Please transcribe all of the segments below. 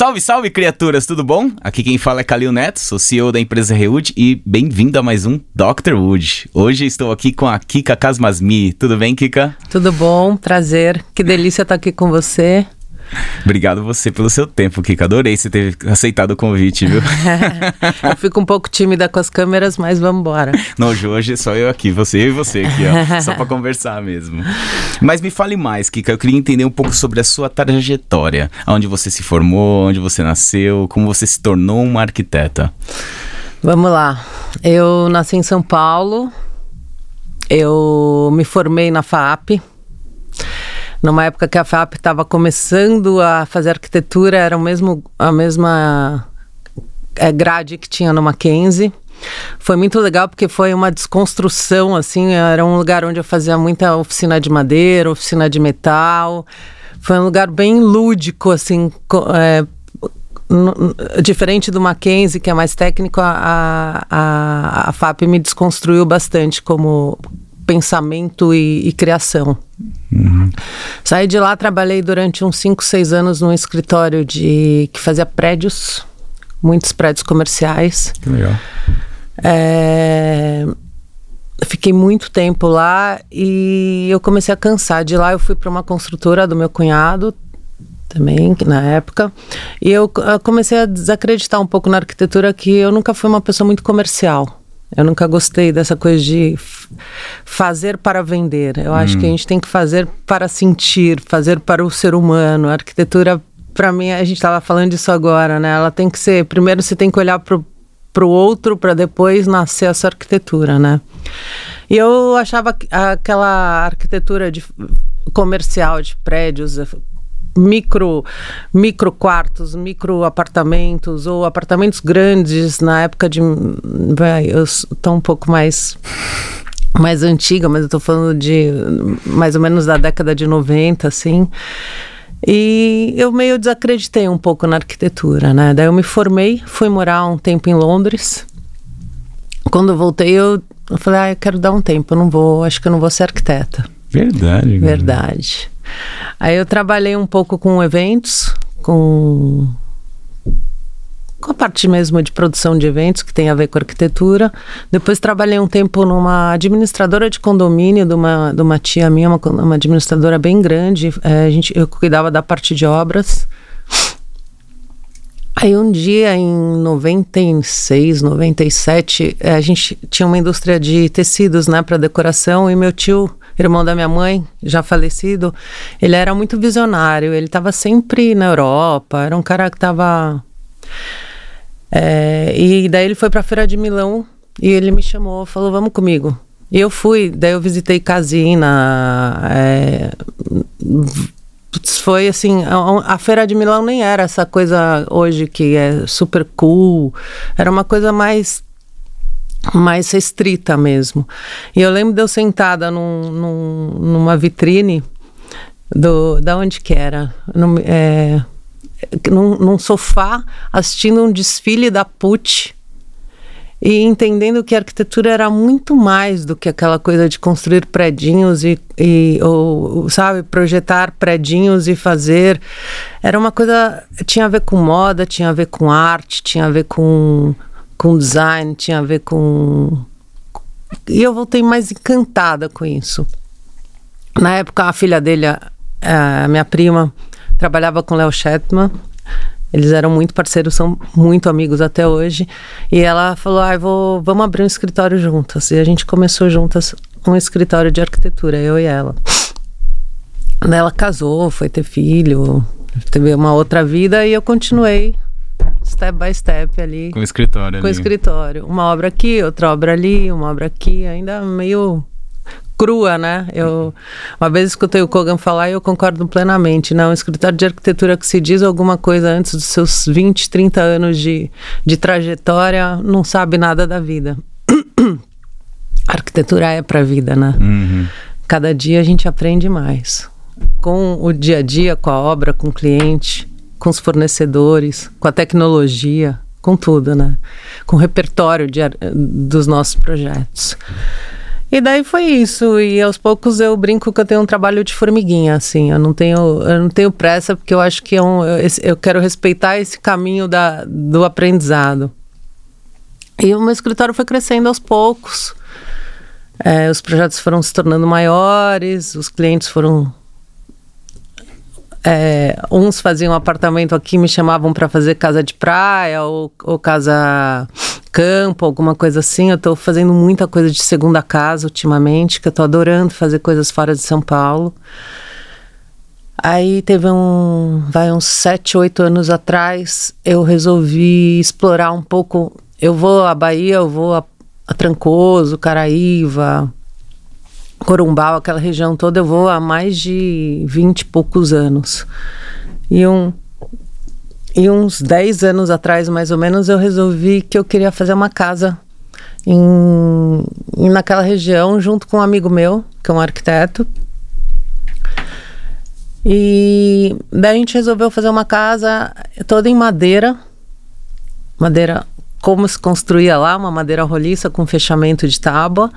Salve, salve, criaturas, tudo bom? Aqui quem fala é Calil Neto, sou CEO da empresa Rewood e bem-vindo a mais um Dr. Wood. Hoje estou aqui com a Kika Kasmasmi. Tudo bem, Kika? Tudo bom, prazer. Que delícia estar aqui com você. Obrigado você pelo seu tempo, Kika. Adorei você ter aceitado o convite, viu? eu fico um pouco tímida com as câmeras, mas vamos embora. Não, hoje é só eu aqui, você e você aqui, ó. só para conversar mesmo. Mas me fale mais, Kika. Eu queria entender um pouco sobre a sua trajetória. Onde você se formou, onde você nasceu, como você se tornou uma arquiteta. Vamos lá. Eu nasci em São Paulo. Eu me formei na FAP numa época que a FAP estava começando a fazer arquitetura, era o mesmo, a mesma é, grade que tinha no Mackenzie. Foi muito legal porque foi uma desconstrução, assim, era um lugar onde eu fazia muita oficina de madeira, oficina de metal. Foi um lugar bem lúdico, assim, é, diferente do Mackenzie, que é mais técnico, a, a, a FAP me desconstruiu bastante como pensamento e, e criação. Uhum. Saí de lá, trabalhei durante uns 5, 6 anos num escritório de que fazia prédios, muitos prédios comerciais. Que legal. É, fiquei muito tempo lá e eu comecei a cansar. De lá eu fui para uma construtora do meu cunhado, também na época. E eu comecei a desacreditar um pouco na arquitetura que eu nunca fui uma pessoa muito comercial. Eu nunca gostei dessa coisa de fazer para vender. Eu hum. acho que a hum. gente tem que fazer para sentir, fazer para o ser humano. A arquitetura, para mim, a gente estava falando disso agora, né? Ela tem que ser. Primeiro você tem que olhar para o outro para depois nascer essa arquitetura, né? E eu achava aquela arquitetura de comercial de prédios micro, micro quartos, micro apartamentos ou apartamentos grandes na época de. Vai, eu estou um pouco mais mais antiga, mas eu estou falando de mais ou menos da década de 90, assim. E eu meio desacreditei um pouco na arquitetura, né? Daí eu me formei, fui morar um tempo em Londres. Quando eu voltei, eu, falei, ah, eu quero dar um tempo, eu não vou, acho que eu não vou ser arquiteta. Verdade. Verdade. Aí eu trabalhei um pouco com eventos, com com a parte mesmo de produção de eventos que tem a ver com arquitetura. Depois trabalhei um tempo numa administradora de condomínio de uma, de uma tia minha, uma, uma administradora bem grande. É, a gente, eu cuidava da parte de obras. Aí um dia em 96, 97, é, a gente tinha uma indústria de tecidos, né, para decoração e meu tio irmão da minha mãe, já falecido, ele era muito visionário, ele estava sempre na Europa, era um cara que estava. É, e daí ele foi para a Feira de Milão e ele me chamou, falou: Vamos comigo. E eu fui, daí eu visitei Casina. É, foi assim, a, a, Feira de Milão nem era essa coisa hoje que é super cool, era uma coisa mais mais restrita mesmo. E eu lembro de eu sentada num, num, numa vitrine do, da onde que era? Num, é, num, num, sofá assistindo um desfile da PUT e entendendo que a arquitetura era muito mais do que aquela coisa de construir predinhos e, e ou, sabe, projetar predinhos e fazer. Era uma coisa, tinha a ver com moda, tinha a ver com arte, tinha a ver com com design, tinha a ver com. E eu voltei mais encantada com isso. Na época, a filha dele, a minha prima, trabalhava com Léo Shetman. Eles eram muito parceiros, são muito amigos até hoje. E ela falou: ah, vou, vamos abrir um escritório juntas. E a gente começou juntas um escritório de arquitetura, eu e ela. Ela casou, foi ter filho, teve uma outra vida e eu continuei step by step ali. Com o escritório Com o escritório. Uma obra aqui, outra obra ali, uma obra aqui, ainda meio crua, né? Eu uma vez escutei o Kogan falar e eu concordo plenamente. Não, um escritório de arquitetura que se diz alguma coisa antes dos seus 20, 30 anos de, de trajetória, não sabe nada da vida. A arquitetura é para a vida, né? Uhum. Cada dia a gente aprende mais. Com o dia a dia, com a obra, com o cliente com os fornecedores, com a tecnologia, com tudo, né? Com o repertório de, dos nossos projetos. E daí foi isso. E aos poucos eu brinco que eu tenho um trabalho de formiguinha, assim. Eu não tenho, eu não tenho pressa, porque eu acho que é um, eu, eu quero respeitar esse caminho da, do aprendizado. E o meu escritório foi crescendo aos poucos. É, os projetos foram se tornando maiores, os clientes foram. É, uns faziam apartamento aqui, me chamavam para fazer casa de praia ou, ou casa campo, alguma coisa assim. Eu estou fazendo muita coisa de segunda casa ultimamente, que eu estou adorando fazer coisas fora de São Paulo. Aí teve um, vai uns sete, oito anos atrás, eu resolvi explorar um pouco. Eu vou à Bahia, eu vou a, a Trancoso, Caraíva, Corumbau, aquela região toda, eu vou há mais de vinte e poucos anos. E um, e uns 10 anos atrás, mais ou menos, eu resolvi que eu queria fazer uma casa em, naquela região, junto com um amigo meu, que é um arquiteto. E daí a gente resolveu fazer uma casa toda em madeira. Madeira, como se construía lá, uma madeira roliça com fechamento de tábua.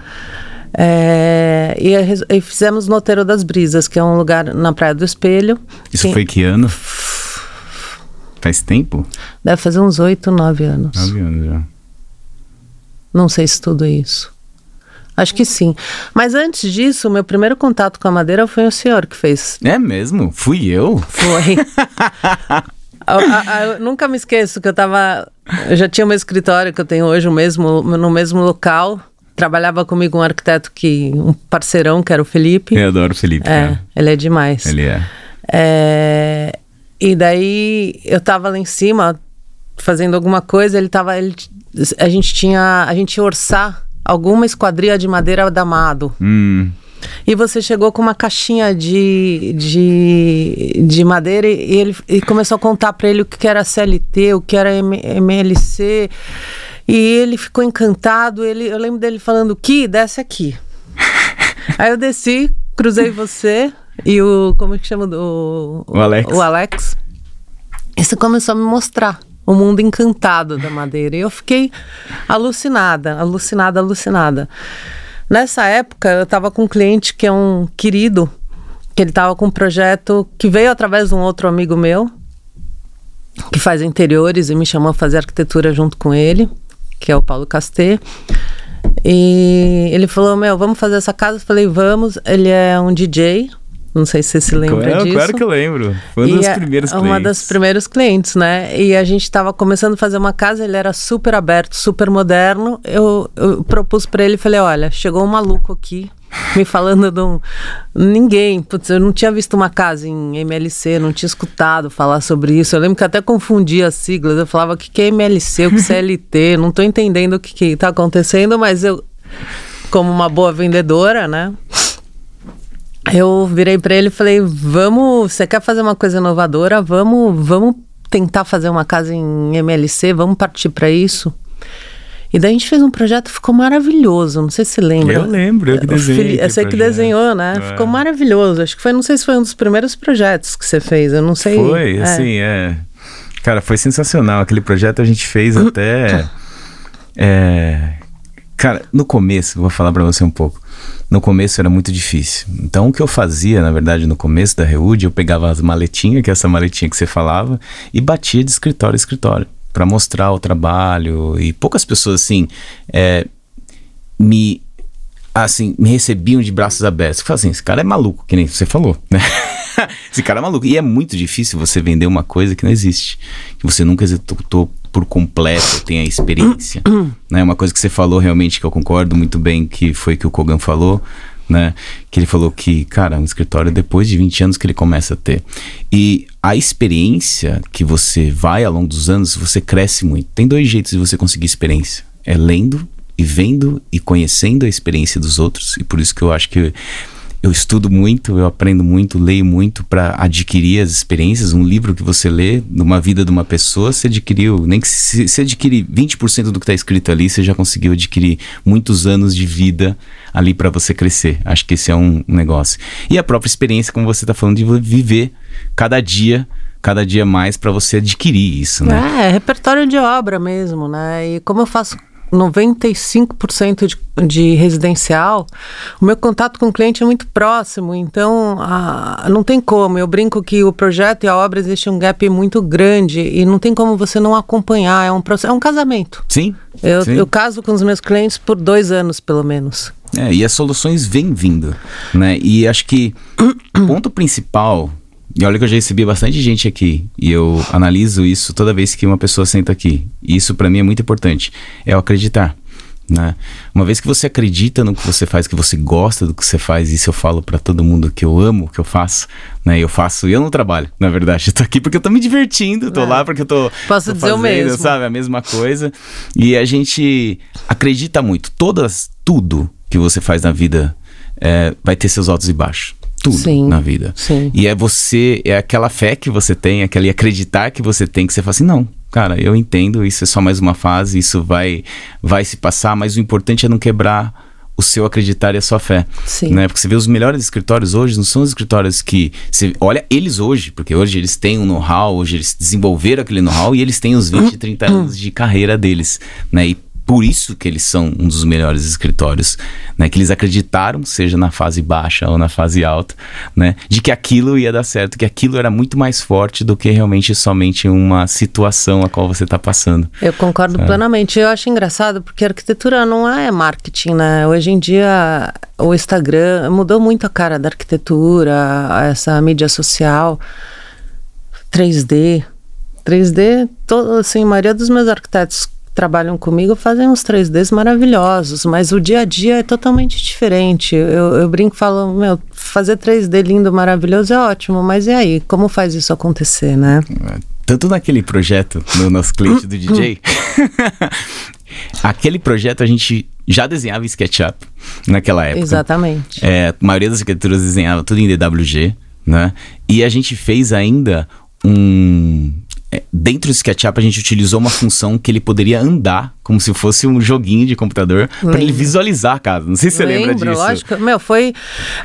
É, e, e, fizemos no Oteiro das Brisas, que é um lugar na Praia do Espelho. Isso que, foi que ano? Faz tempo? Deve fazer uns oito, nove anos. Nove anos já. Não sei se tudo isso. Acho que sim. Mas antes disso, meu primeiro contato com a madeira foi o senhor que fez. É mesmo? Fui eu? Foi. eu, eu, eu, nunca me esqueço que eu tava. Eu já tinha meu escritório que eu tenho hoje no mesmo, no mesmo local. Trabalhava comigo um arquiteto que. um parceirão, que era o Felipe. Eu adoro o Felipe. É, cara. ele é demais. Ele é. é e daí eu tava lá em cima fazendo alguma coisa, ele tava. Ele, a gente tinha. A gente ia orçar alguma esquadria de madeira da Amado. Hum. E você chegou com uma caixinha de, de, de madeira e ele e começou a contar para ele o que era CLT, o que era MLC. E ele ficou encantado. Ele, eu lembro dele falando: que desce aqui. Aí eu desci, cruzei você. E o. Como é que chama? O, o Alex. O Alex. E você começou a me mostrar o mundo encantado da madeira. E eu fiquei alucinada, alucinada, alucinada. Nessa época, eu estava com um cliente que é um querido, que ele estava com um projeto que veio através de um outro amigo meu, que faz interiores e me chamou a fazer arquitetura junto com ele, que é o Paulo Casté. E ele falou: Meu, vamos fazer essa casa? Eu falei: Vamos. Ele é um DJ, não sei se você se lembra claro, disso. Claro que eu lembro. Foi uma das é primeiras clientes. Uma das primeiros clientes, né? E a gente estava começando a fazer uma casa, ele era super aberto, super moderno. Eu, eu propus para ele, falei, olha, chegou um maluco aqui me falando de um... Ninguém, putz, eu não tinha visto uma casa em MLC, não tinha escutado falar sobre isso. Eu lembro que até confundia as siglas. Eu falava, o que, que é MLC, o que é CLT? não estou entendendo o que está acontecendo, mas eu, como uma boa vendedora, né? eu virei para ele e falei: "Vamos, você quer fazer uma coisa inovadora? Vamos, vamos tentar fazer uma casa em MLC, vamos partir para isso". E daí a gente fez um projeto, ficou maravilhoso. Não sei se lembra. Eu lembro, eu que desenhei. Sei que desenhou, né? É. Ficou maravilhoso. Acho que foi, não sei se foi um dos primeiros projetos que você fez. Eu não sei. Foi, é. assim, é. Cara, foi sensacional. Aquele projeto a gente fez até. É, cara, no começo, vou falar para você um pouco no começo era muito difícil. Então, o que eu fazia, na verdade, no começo da Reúde, eu pegava as maletinhas, que é essa maletinha que você falava, e batia de escritório a escritório, para mostrar o trabalho. E poucas pessoas, assim, é, me assim, me recebiam de braços abertos. Eu assim, esse cara é maluco, que nem você falou, né? esse cara é maluco. E é muito difícil você vender uma coisa que não existe, que você nunca executou por completo, tem a experiência. né? Uma coisa que você falou realmente que eu concordo muito bem, que foi que o Kogan falou, né? Que ele falou que, cara, um escritório depois de 20 anos que ele começa a ter. E a experiência que você vai ao longo dos anos, você cresce muito. Tem dois jeitos de você conseguir experiência. É lendo e vendo e conhecendo a experiência dos outros. E por isso que eu acho que eu estudo muito, eu aprendo muito, leio muito para adquirir as experiências. Um livro que você lê numa vida de uma pessoa, você adquiriu, nem que se, se adquirir 20% do que está escrito ali, você já conseguiu adquirir muitos anos de vida ali para você crescer. Acho que esse é um negócio. E a própria experiência, como você está falando, de viver cada dia cada dia mais para você adquirir isso, né? É, repertório de obra mesmo, né? E como eu faço 95% de, de residencial, o meu contato com o cliente é muito próximo, então a, não tem como. Eu brinco que o projeto e a obra existe um gap muito grande e não tem como você não acompanhar. É um processo, é um casamento. Sim. Eu, sim. eu caso com os meus clientes por dois anos, pelo menos. É, e as soluções vêm vindo, né? E acho que o ponto principal e olha que eu já recebi bastante gente aqui e eu analiso isso toda vez que uma pessoa senta aqui. E isso para mim é muito importante. É o acreditar. Né? Uma vez que você acredita no que você faz, que você gosta do que você faz, isso eu falo para todo mundo que eu amo o que eu faço, né? Eu faço, eu não trabalho, na verdade. Eu tô aqui porque eu tô me divertindo, tô é. lá porque eu tô, Posso tô dizer fazendo, o mesmo. sabe, a mesma coisa. E a gente acredita muito. Todas, tudo que você faz na vida é, vai ter seus altos e baixos tudo sim, na vida. Sim. E é você, é aquela fé que você tem, aquele acreditar que você tem, que você fala assim, não, cara, eu entendo, isso é só mais uma fase, isso vai, vai se passar, mas o importante é não quebrar o seu acreditar e a sua fé. Sim. Né? Porque você vê os melhores escritórios hoje, não são os escritórios que. Você olha eles hoje, porque hoje eles têm um know-how, hoje eles desenvolveram aquele know-how e eles têm os 20, 30 anos de carreira deles. Né? E por isso que eles são um dos melhores escritórios, né? Que eles acreditaram, seja na fase baixa ou na fase alta, né? De que aquilo ia dar certo, que aquilo era muito mais forte do que realmente somente uma situação a qual você está passando. Eu concordo sabe? plenamente. Eu acho engraçado porque a arquitetura não é marketing, né? Hoje em dia o Instagram mudou muito a cara da arquitetura, essa mídia social, 3D. 3D, todo, assim, a maioria dos meus arquitetos trabalham comigo fazem uns 3Ds maravilhosos, mas o dia a dia é totalmente diferente. Eu, eu brinco e falo, meu, fazer 3D lindo, maravilhoso é ótimo, mas e aí? Como faz isso acontecer, né? Tanto naquele projeto, no nosso cliente do DJ, aquele projeto a gente já desenhava em SketchUp naquela época. Exatamente. É, a maioria das arquiteturas desenhava tudo em DWG, né? E a gente fez ainda um é, dentro do SketchUp a gente utilizou uma função que ele poderia andar como se fosse um joguinho de computador para ele visualizar a casa. Não sei se você Lembro, lembra disso. lógico. Meu, foi.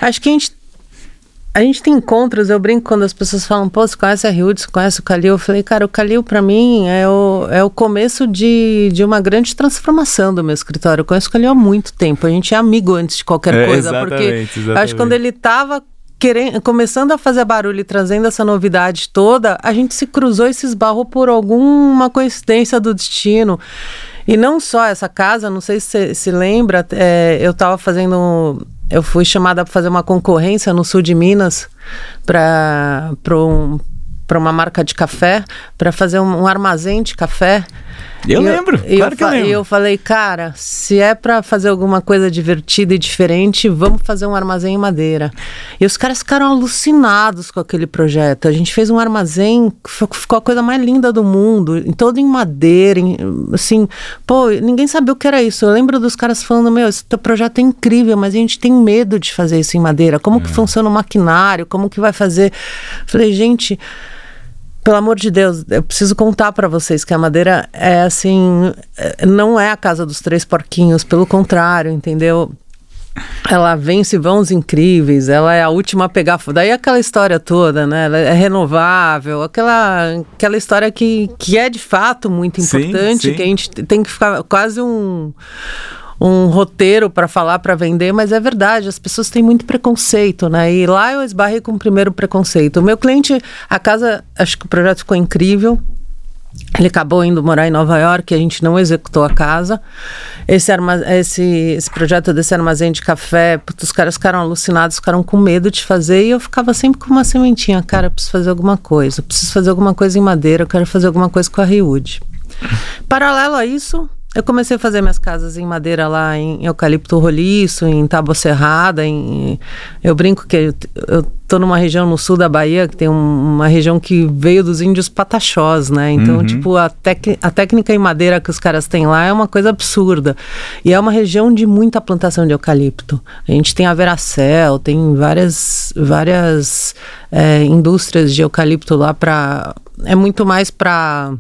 Acho que a gente. A gente tem encontros, eu brinco quando as pessoas falam, pô, você conhece a Hilde, você conhece o Calil? Eu falei, cara, o Calil para mim é o, é o começo de, de uma grande transformação do meu escritório. Eu conheço o Calil há muito tempo, a gente é amigo antes de qualquer é, coisa, porque exatamente. acho que quando ele tava querendo, começando a fazer barulho e trazendo essa novidade toda, a gente se cruzou e se esbarrou por alguma coincidência do destino. E não só essa casa, não sei se você se lembra, é, eu estava fazendo. Eu fui chamada para fazer uma concorrência no sul de Minas para um, uma marca de café, para fazer um, um armazém de café. Eu e lembro, eu, claro que eu lembro. E eu falei, cara, se é para fazer alguma coisa divertida e diferente, vamos fazer um armazém em madeira. E os caras ficaram alucinados com aquele projeto. A gente fez um armazém, ficou a coisa mais linda do mundo, todo em madeira, em, assim, pô, ninguém sabia o que era isso. Eu lembro dos caras falando, meu, esse teu projeto é incrível, mas a gente tem medo de fazer isso em madeira. Como é. que funciona o maquinário? Como que vai fazer? Falei, gente, pelo amor de Deus, eu preciso contar para vocês que a madeira é assim, não é a casa dos três porquinhos, pelo contrário, entendeu? Ela vence vãos incríveis, ela é a última a pegar fogo. Daí aquela história toda, né? Ela é renovável, aquela, aquela história que, que é de fato muito importante, sim, sim. que a gente tem que ficar quase um, um roteiro para falar, para vender, mas é verdade, as pessoas têm muito preconceito, né? E lá eu esbarrei com o primeiro preconceito. O meu cliente, a casa, acho que o projeto ficou incrível, ele acabou indo morar em Nova York, a gente não executou a casa. Esse, esse, esse projeto desse armazém de café, os caras ficaram alucinados, ficaram com medo de fazer e eu ficava sempre com uma sementinha. Cara, preciso fazer alguma coisa, preciso fazer alguma coisa em madeira, eu quero fazer alguma coisa com a Riwood. Paralelo a isso, eu comecei a fazer minhas casas em madeira lá em eucalipto roliço, em tábua serrada. Em, eu brinco que eu, eu tô numa região no sul da Bahia, que tem um, uma região que veio dos índios pataxós, né? Então, uhum. tipo, a, tec, a técnica em madeira que os caras têm lá é uma coisa absurda. E é uma região de muita plantação de eucalipto. A gente tem a Veracel, tem várias, várias é, indústrias de eucalipto lá para... É muito mais para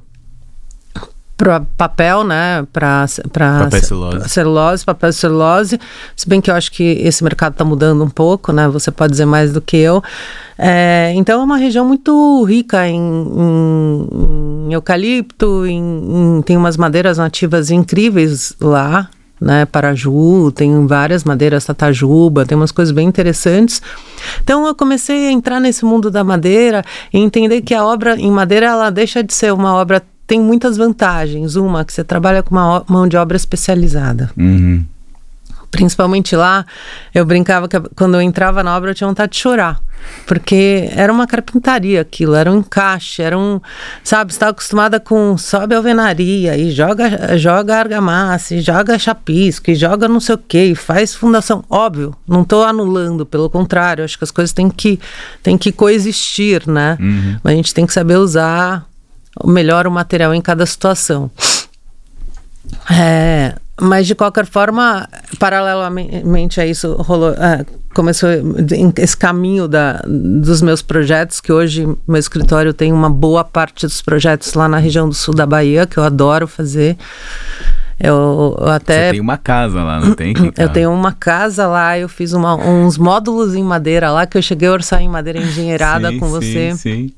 para papel, né? Para celulose. celulose, papel celulose. Se bem que eu acho que esse mercado está mudando um pouco, né? Você pode dizer mais do que eu. É, então é uma região muito rica em, em, em eucalipto, em, tem umas madeiras nativas incríveis lá, né? Paraju, tem várias madeiras, tatajuba, tem umas coisas bem interessantes. Então eu comecei a entrar nesse mundo da madeira e entender que a obra em madeira ela deixa de ser uma obra tem muitas vantagens. Uma que você trabalha com uma mão de obra especializada. Uhum. Principalmente lá, eu brincava que quando eu entrava na obra eu tinha vontade de chorar. Porque era uma carpintaria aquilo, era um encaixe, era um. Sabe, você estava acostumada com sobe alvenaria e joga, joga argamassa, e joga chapisco, e joga não sei o que, e faz fundação. Óbvio, não estou anulando, pelo contrário, acho que as coisas têm que, têm que coexistir, né? Uhum. A gente tem que saber usar melhor o material em cada situação. É, mas de qualquer forma, paralelamente a isso, rolou, é, começou esse caminho da, dos meus projetos, que hoje meu escritório tem uma boa parte dos projetos lá na região do sul da Bahia, que eu adoro fazer. Eu, eu até. Você tem uma casa lá, não tem? eu tenho uma casa lá, eu fiz uma, uns módulos em madeira lá, que eu cheguei a orçar em madeira engenheirada sim, com sim, você. Sim.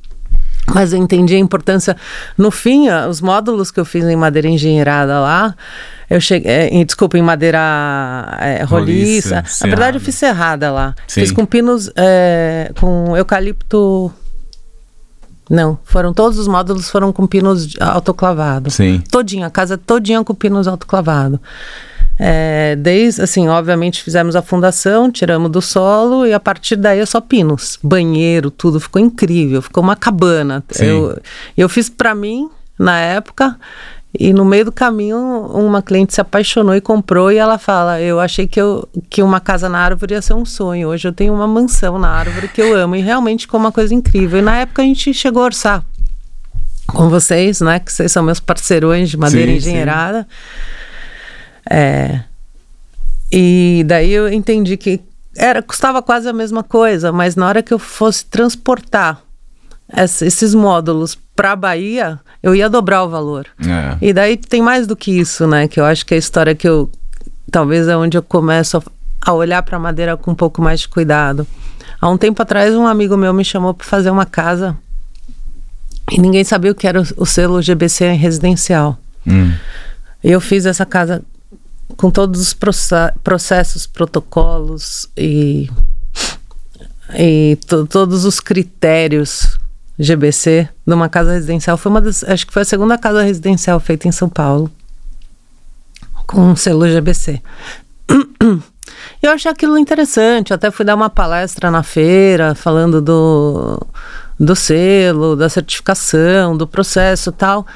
Mas eu entendi a importância. No fim, os módulos que eu fiz em madeira engenheirada lá, eu cheguei. É, desculpa, em madeira é, roliça. Roliça, Na verdade, eu fiz serrada lá. Sim. Fiz com pinos. é, com eucalipto. Não, foram todos os módulos foram com pinos autoclavados. Sim. Todinha, a casa todinha com pinos autoclavados. É, desde, assim, obviamente fizemos a fundação, tiramos do solo e a partir daí é só pinos. Banheiro, tudo, ficou incrível, ficou uma cabana. Sim. Eu, eu fiz para mim, na época, e no meio do caminho uma cliente se apaixonou e comprou e ela fala, eu achei que, eu, que uma casa na árvore ia ser um sonho, hoje eu tenho uma mansão na árvore que eu amo e realmente ficou uma coisa incrível. E na época a gente chegou a orçar com vocês, né, que vocês são meus parceirões de madeira Sim, engenheirada. É, e daí eu entendi que era custava quase a mesma coisa, mas na hora que eu fosse transportar esses módulos para a Bahia, eu ia dobrar o valor. É. E daí tem mais do que isso, né? Que eu acho que é a história que eu talvez é onde eu começo a, olhar para a madeira com um pouco mais de cuidado. Há um tempo atrás, um amigo meu me chamou para fazer uma casa e ninguém sabia o que era o, selo GBC residencial. Hum. E Eu fiz essa casa com todos os proce- processos, protocolos e, e to- todos os critérios GBC numa casa residencial. Foi uma das, acho que foi a segunda casa residencial feita em São Paulo com um selo GBC. Eu achei aquilo interessante, até fui dar uma palestra na feira falando do, do selo, da certificação, do processo tal.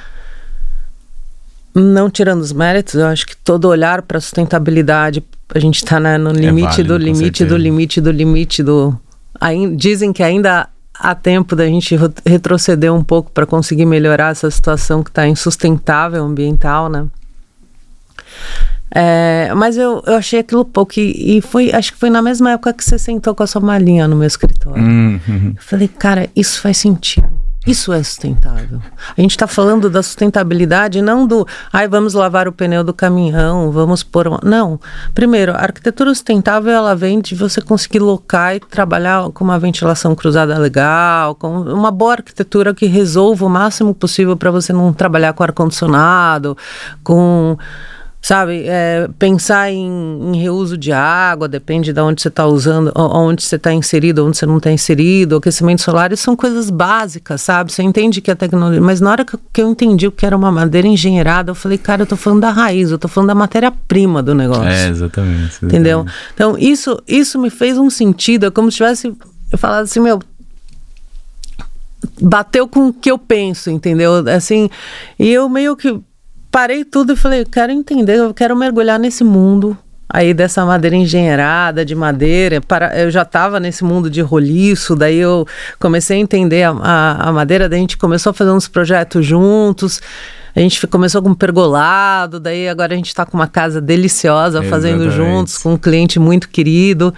Não tirando os méritos, eu acho que todo olhar para sustentabilidade, a gente está no limite válido, do limite do limite do limite do. Ain- dizem que ainda há tempo da gente re- retroceder um pouco para conseguir melhorar essa situação que está insustentável ambiental, né? É, mas eu, eu achei aquilo pouco e, e foi, acho que foi na mesma época que você sentou com a sua malinha no meu escritório. Hum, hum. Eu falei, cara, isso faz sentido. Isso é sustentável. A gente está falando da sustentabilidade, não do, ai, vamos lavar o pneu do caminhão, vamos pôr. Uma... Não. Primeiro, a arquitetura sustentável ela vem de você conseguir locar e trabalhar com uma ventilação cruzada legal, com uma boa arquitetura que resolva o máximo possível para você não trabalhar com ar-condicionado, com sabe, é, pensar em, em reuso de água, depende de onde você está usando, onde você está inserido, onde você não está inserido, aquecimento solar, isso são coisas básicas, sabe? Você entende que a tecnologia. Mas na hora que eu, entendi o que era uma madeira engenheirada, eu falei, cara, eu tô falando da raiz, eu tô falando da matéria-prima do negócio. É, exatamente. Entendeu? exatamente. Então, isso, isso me fez um sentido. É como se tivesse eu falado assim, meu. Bateu com o que eu penso, entendeu? Assim, e eu meio que parei tudo e falei, eu quero entender, eu quero mergulhar nesse mundo aí dessa madeira engenheirada, de madeira. Para, eu já estava nesse mundo de roliço, daí eu comecei a entender a, a, a madeira, daí a gente começou a fazer uns projetos juntos. A gente começou com um pergolado, daí agora a gente está com uma casa deliciosa fazendo Exatamente. juntos, com um cliente muito querido.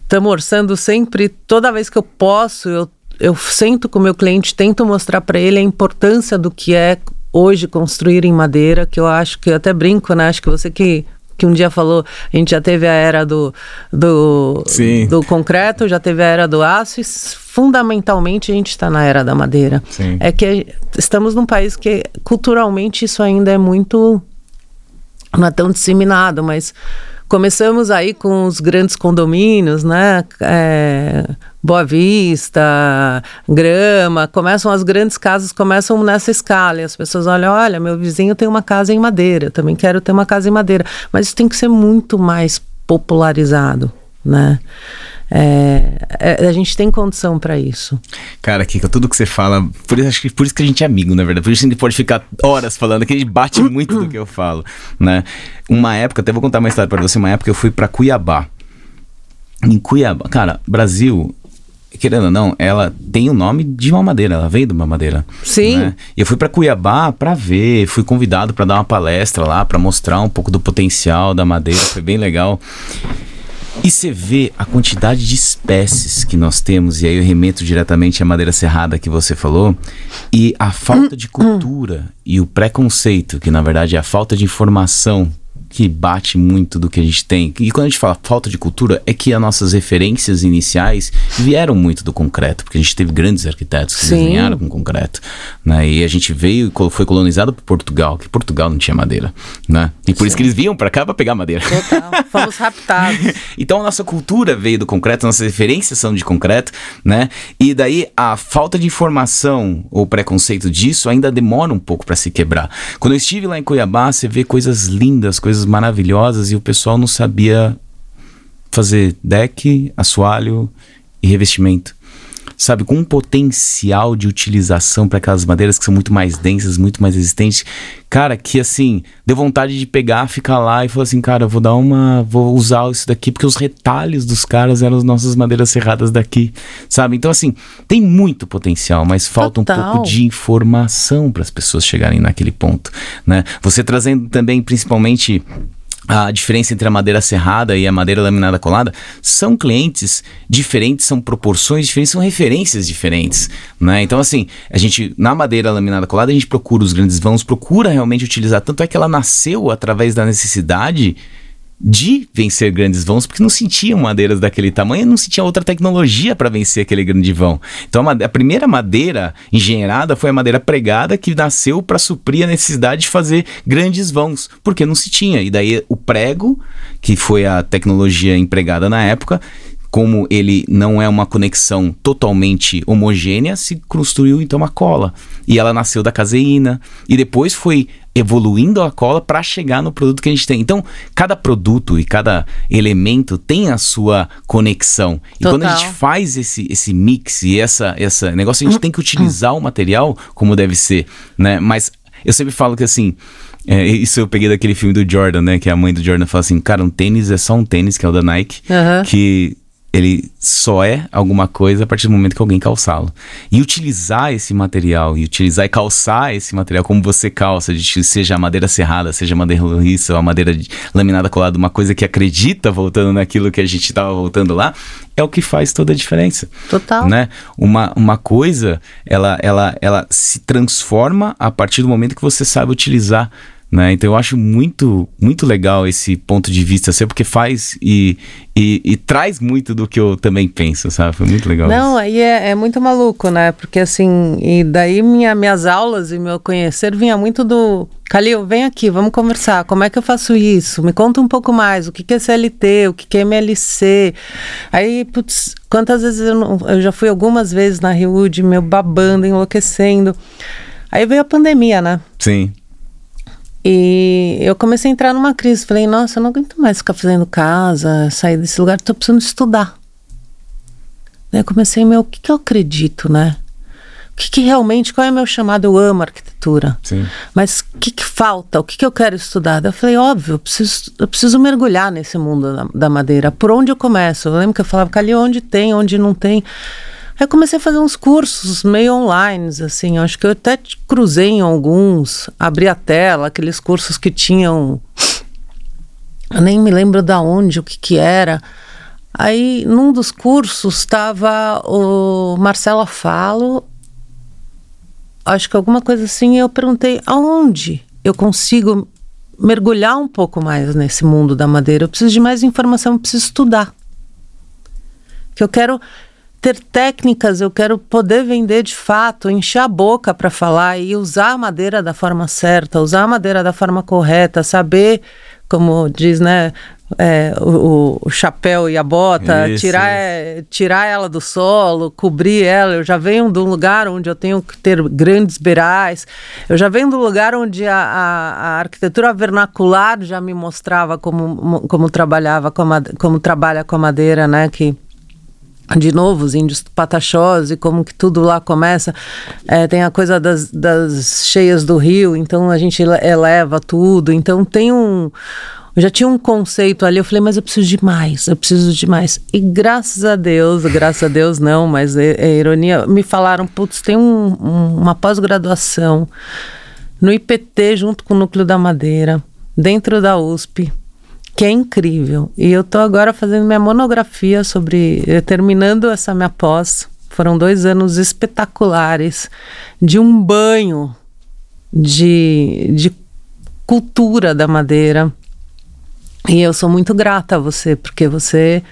Estamos orçando sempre, toda vez que eu posso, eu, eu sento com o meu cliente, tento mostrar para ele a importância do que é hoje construir em madeira, que eu acho que eu até brinco, né? Acho que você que que um dia falou, a gente já teve a era do, do, Sim. do concreto, já teve a era do aço, e fundamentalmente a gente está na era da madeira. Sim. É que estamos num país que culturalmente isso ainda é muito. não é tão disseminado, mas começamos aí com os grandes condomínios, né? É, Boa Vista, Grama, começam as grandes casas, começam nessa escala. E as pessoas olham, olha, meu vizinho tem uma casa em madeira, também quero ter uma casa em madeira. Mas isso tem que ser muito mais popularizado, né? É, é, a gente tem condição para isso. Cara, Kika, tudo que você fala, por isso, acho que por isso que a gente é amigo, na verdade. Por isso que a gente pode ficar horas falando, que a gente bate muito do que eu falo, né? Uma época, até vou contar uma história para você, uma época eu fui para Cuiabá. Em Cuiabá, cara, Brasil, querendo ou não, ela tem o nome de uma madeira, ela veio de uma madeira. Sim. Né? E eu fui para Cuiabá para ver, fui convidado para dar uma palestra lá, para mostrar um pouco do potencial da madeira, foi bem legal. E você vê a quantidade de espécies que nós temos, e aí eu remeto diretamente à madeira serrada que você falou, e a falta de cultura e o preconceito, que na verdade é a falta de informação que bate muito do que a gente tem. E quando a gente fala falta de cultura, é que as nossas referências iniciais vieram muito do concreto, porque a gente teve grandes arquitetos que Sim. desenharam com concreto, né? E a gente veio e foi colonizado por Portugal, que Portugal não tinha madeira, né? E por isso que eles vinham para cá para pegar madeira. Total. Fomos raptados. Então a nossa cultura veio do concreto, nossas referências são de concreto, né? E daí a falta de informação ou preconceito disso ainda demora um pouco para se quebrar. Quando eu estive lá em Cuiabá, você vê coisas lindas, coisas maravilhosas e o pessoal não sabia fazer deck, assoalho e revestimento. Sabe, com um potencial de utilização para aquelas madeiras que são muito mais densas, muito mais resistentes. Cara, que assim, deu vontade de pegar, ficar lá e falar assim, cara, vou dar uma. Vou usar isso daqui, porque os retalhos dos caras eram as nossas madeiras serradas daqui. Sabe? Então, assim, tem muito potencial, mas falta Total. um pouco de informação para as pessoas chegarem naquele ponto. Né? Você trazendo também, principalmente a diferença entre a madeira serrada e a madeira laminada colada são clientes diferentes, são proporções diferentes, são referências diferentes, né? Então assim, a gente na madeira laminada colada a gente procura os grandes vãos, procura realmente utilizar, tanto é que ela nasceu através da necessidade de vencer grandes vãos, porque não sentiam madeiras daquele tamanho, não se tinha outra tecnologia para vencer aquele grande vão. Então a, made- a primeira madeira engenheirada foi a madeira pregada que nasceu para suprir a necessidade de fazer grandes vãos, porque não se tinha. E daí o prego, que foi a tecnologia empregada na época, como ele não é uma conexão totalmente homogênea, se construiu então uma cola. E ela nasceu da caseína e depois foi evoluindo a cola para chegar no produto que a gente tem. Então, cada produto e cada elemento tem a sua conexão. E quando a Total. gente faz esse, esse mix e essa, essa negócio, a gente tem que utilizar o material como deve ser, né? Mas eu sempre falo que assim, é, isso eu peguei daquele filme do Jordan, né? Que a mãe do Jordan fala assim, cara, um tênis é só um tênis, que é o da Nike, Aham. que ele só é alguma coisa a partir do momento que alguém calçá-lo. E utilizar esse material, e utilizar e calçar esse material como você calça, de, seja a madeira serrada, seja a madeira roliça ou a madeira de- laminada colada, uma coisa que acredita voltando naquilo que a gente estava voltando lá, é o que faz toda a diferença Total. né? Uma, uma coisa, ela, ela, ela se transforma a partir do momento que você sabe utilizar, né? Então eu acho muito, muito legal esse ponto de vista seu, porque faz e, e, e traz muito do que eu também penso, sabe? Foi muito legal Não, isso. aí é, é muito maluco, né? Porque assim, e daí minha, minhas aulas e meu conhecer vinha muito do. Calil, vem aqui, vamos conversar. Como é que eu faço isso? Me conta um pouco mais. O que, que é CLT? O que, que é MLC? Aí, putz, quantas vezes eu, não- eu já fui algumas vezes na Riud, meu babando, enlouquecendo. Aí veio a pandemia, né? Sim. E eu comecei a entrar numa crise. Falei, nossa, eu não aguento mais ficar fazendo casa, sair desse lugar, tô precisando estudar. Daí eu comecei, meu, o que, que eu acredito, né? O que, que realmente, qual é o meu chamado? Eu amo arquitetura. Sim. Mas o que, que falta? O que, que eu quero estudar? Daí eu falei, óbvio, eu preciso, eu preciso mergulhar nesse mundo da, da madeira. Por onde eu começo? Eu lembro que eu falava, ali onde tem, onde não tem. Aí comecei a fazer uns cursos meio online, assim. Acho que eu até cruzei em alguns, abri a tela, aqueles cursos que tinham. Eu nem me lembro da onde, o que que era. Aí, num dos cursos, estava o Marcelo Falo, acho que alguma coisa assim, e eu perguntei aonde eu consigo mergulhar um pouco mais nesse mundo da madeira. Eu preciso de mais informação, eu preciso estudar. Que eu quero ter técnicas, eu quero poder vender de fato, encher a boca para falar e usar a madeira da forma certa, usar a madeira da forma correta, saber, como diz, né, é, o, o, chapéu e a bota, isso, tirar, isso. tirar ela do solo, cobrir ela. Eu já venho de um lugar onde eu tenho que ter grandes beirais. Eu já venho de um lugar onde a, a, a arquitetura vernacular já me mostrava como, como trabalhava com a, como trabalha com a madeira, né? Que de novo, os índios pataxós e como que tudo lá começa. É, tem a coisa das, das cheias do rio, então a gente eleva tudo. Então tem um. Eu já tinha um conceito ali, eu falei, mas eu preciso de mais, eu preciso de mais. E graças a Deus, graças a Deus não, mas é, é ironia, me falaram, putz, tem um, um, uma pós-graduação no IPT junto com o Núcleo da Madeira, dentro da USP que é incrível. E eu estou agora fazendo minha monografia sobre, eh, terminando essa minha pós. Foram dois anos espetaculares de um banho de, de cultura da madeira. E eu sou muito grata a você, porque você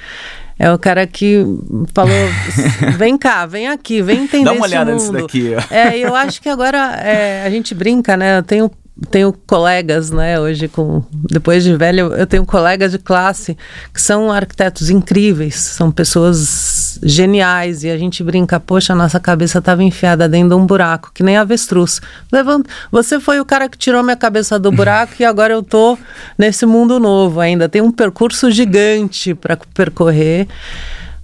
é o cara que falou: vem cá, vem aqui, vem entender. Dá uma olhada mundo. nisso daqui. É, eu acho que agora é, a gente brinca, né? Eu tenho tenho colegas, né, hoje com depois de velho, eu tenho colegas de classe que são arquitetos incríveis, são pessoas geniais e a gente brinca, poxa, a nossa cabeça estava enfiada dentro de um buraco, que nem avestruz. Levanta, você foi o cara que tirou minha cabeça do buraco e agora eu tô nesse mundo novo ainda. Tem um percurso gigante para percorrer,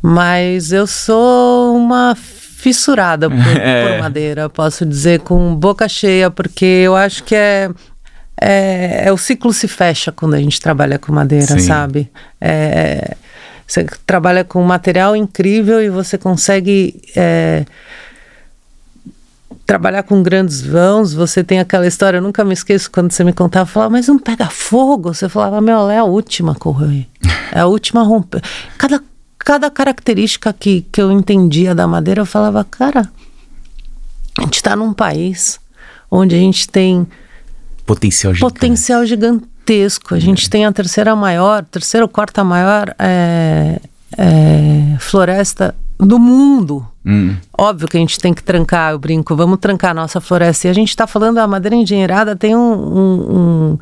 mas eu sou uma fissurada por, é. por madeira, posso dizer, com boca cheia, porque eu acho que é, é, é, o ciclo se fecha quando a gente trabalha com madeira, Sim. sabe? É, você trabalha com um material incrível e você consegue é, trabalhar com grandes vãos. Você tem aquela história, eu nunca me esqueço quando você me contava, falava, mas não pega fogo. Você falava, meu, ela é a última a correr, é a última a romper. Cada cada característica que, que eu entendia da madeira, eu falava, cara, a gente está num país onde a gente tem potencial. Potencial gigantesco. A gente é. tem a terceira maior, terceira ou quarta maior é, é, floresta do mundo. Hum. Óbvio que a gente tem que trancar, eu brinco, vamos trancar a nossa floresta. E a gente está falando, a madeira engenheirada tem um, um, um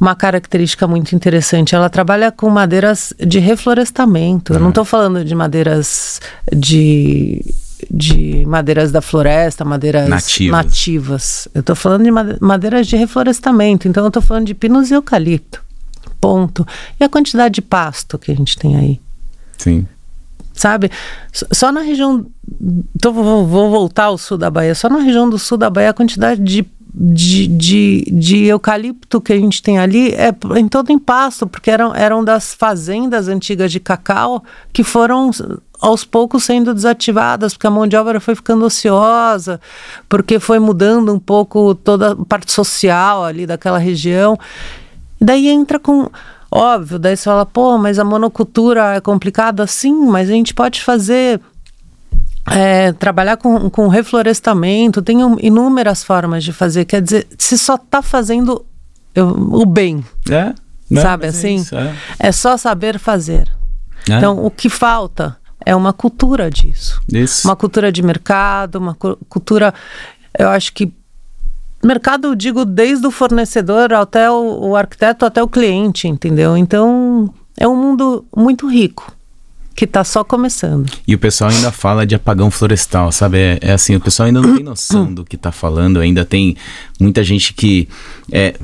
uma característica muito interessante. Ela trabalha com madeiras de reflorestamento. Eu não estou falando de madeiras de de madeiras da floresta, madeiras nativas. nativas. Eu estou falando de madeiras de reflorestamento. Então eu estou falando de pinos e eucalipto. Ponto. E a quantidade de pasto que a gente tem aí? Sim. Sabe? Só na região. Tô, vou, vou voltar ao sul da Bahia. Só na região do sul da Bahia a quantidade de de, de, de eucalipto que a gente tem ali é em todo em pasto, porque eram, eram das fazendas antigas de cacau que foram aos poucos sendo desativadas, porque a mão de obra foi ficando ociosa, porque foi mudando um pouco toda a parte social ali daquela região. Daí entra com. Óbvio, daí você fala, pô, mas a monocultura é complicada assim, mas a gente pode fazer é, trabalhar com, com reflorestamento, tem inúmeras formas de fazer. Quer dizer, se só está fazendo eu, o bem. É. Não, sabe assim? É, isso, é. é, só saber fazer. É. Então, o que falta é uma cultura disso. Isso. Uma cultura de mercado, uma cultura. Eu acho que. Mercado, eu digo, desde o fornecedor até o, o arquiteto, até o cliente, entendeu? Então, é um mundo muito rico que está só começando. E o pessoal ainda fala de apagão florestal, sabe? É, é assim, o pessoal ainda não tem noção do que está falando, ainda tem muita gente que é,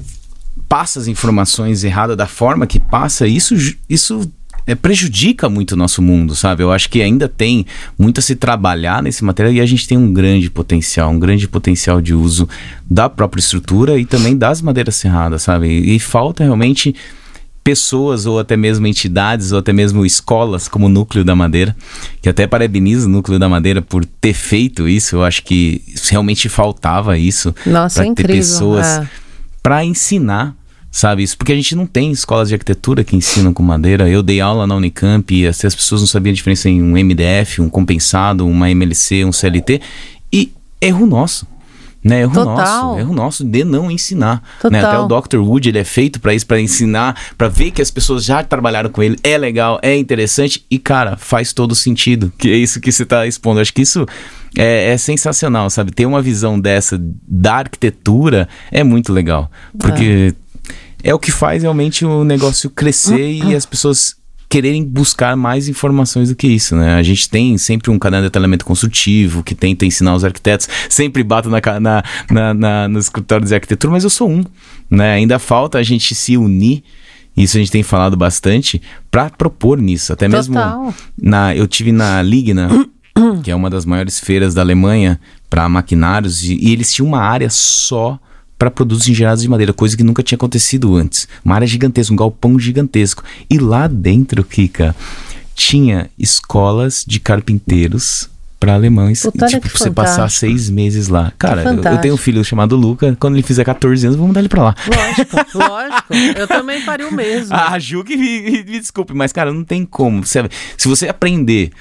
passa as informações erradas da forma que passa, isso, isso é, prejudica muito o nosso mundo, sabe? Eu acho que ainda tem muito a se trabalhar nesse material e a gente tem um grande potencial, um grande potencial de uso da própria estrutura e também das madeiras serradas, sabe? E, e falta realmente pessoas ou até mesmo entidades ou até mesmo escolas como o Núcleo da Madeira, que até parabenizo o Núcleo da Madeira por ter feito isso. Eu acho que realmente faltava isso para é ter pessoas é. para ensinar sabe isso? Porque a gente não tem escolas de arquitetura que ensinam com madeira. Eu dei aula na Unicamp e as pessoas não sabiam a diferença em um MDF, um compensado, uma MLC, um CLT. E erro nosso Né, erro Total. nosso, erro nosso de não ensinar. Né? Até o Dr. Wood, ele é feito pra isso, pra ensinar, pra ver que as pessoas já trabalharam com ele, é legal, é interessante e, cara, faz todo sentido. Que é isso que você tá expondo. Acho que isso é, é sensacional, sabe? Ter uma visão dessa da arquitetura é muito legal. Porque é, o que faz realmente o negócio crescer e as pessoas quererem buscar mais informações do que isso, né? A gente tem sempre um canal de detalhamento construtivo que tenta ensinar os arquitetos, sempre bato na, na, na, na, nos escritórios de arquitetura, mas eu sou um, né? Ainda falta a gente se unir, isso a gente tem falado bastante, para propor nisso, até mesmo Total. na, eu tive na Ligna, que é uma das maiores feiras da Alemanha para maquinários, e, e eles tinham uma área só para produtos engenhados de madeira, coisa que nunca tinha acontecido antes. Uma área gigantesca, um galpão gigantesco. E lá dentro, Kika, tinha escolas de carpinteiros para alemães. Puta, e, tipo, você passar fantástico. seis meses lá. Cara, eu, eu tenho um filho chamado Luca. Quando ele fizer 14 anos, vamos mandar ele pra lá. Lógico, lógico. Eu também faria o mesmo. A Ju que me, me- me desculpe, mas, cara, não tem como. Você- se você aprender.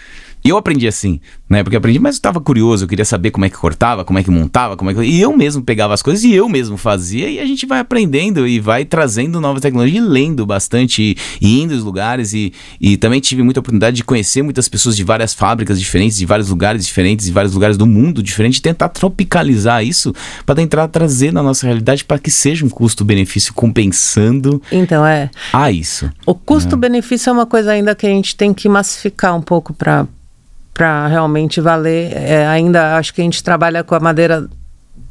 E eu aprendi assim, né? Porque eu aprendi, mas eu tava curioso, eu queria saber como é que cortava, como é que montava, como é que. E eu mesmo pegava as coisas e eu mesmo fazia, e a gente vai aprendendo e vai trazendo novas tecnologias e lendo bastante, e, e indo aos lugares. E, e também tive muita oportunidade de conhecer muitas pessoas de várias fábricas diferentes, de vários lugares diferentes, de vários lugares do mundo diferente, e tentar tropicalizar isso para tentar trazer na nossa realidade para que seja um custo-benefício compensando Então, é. a isso. O custo-benefício é uma coisa ainda que a gente tem que massificar um pouco para para realmente valer. É, ainda acho que a gente trabalha com a madeira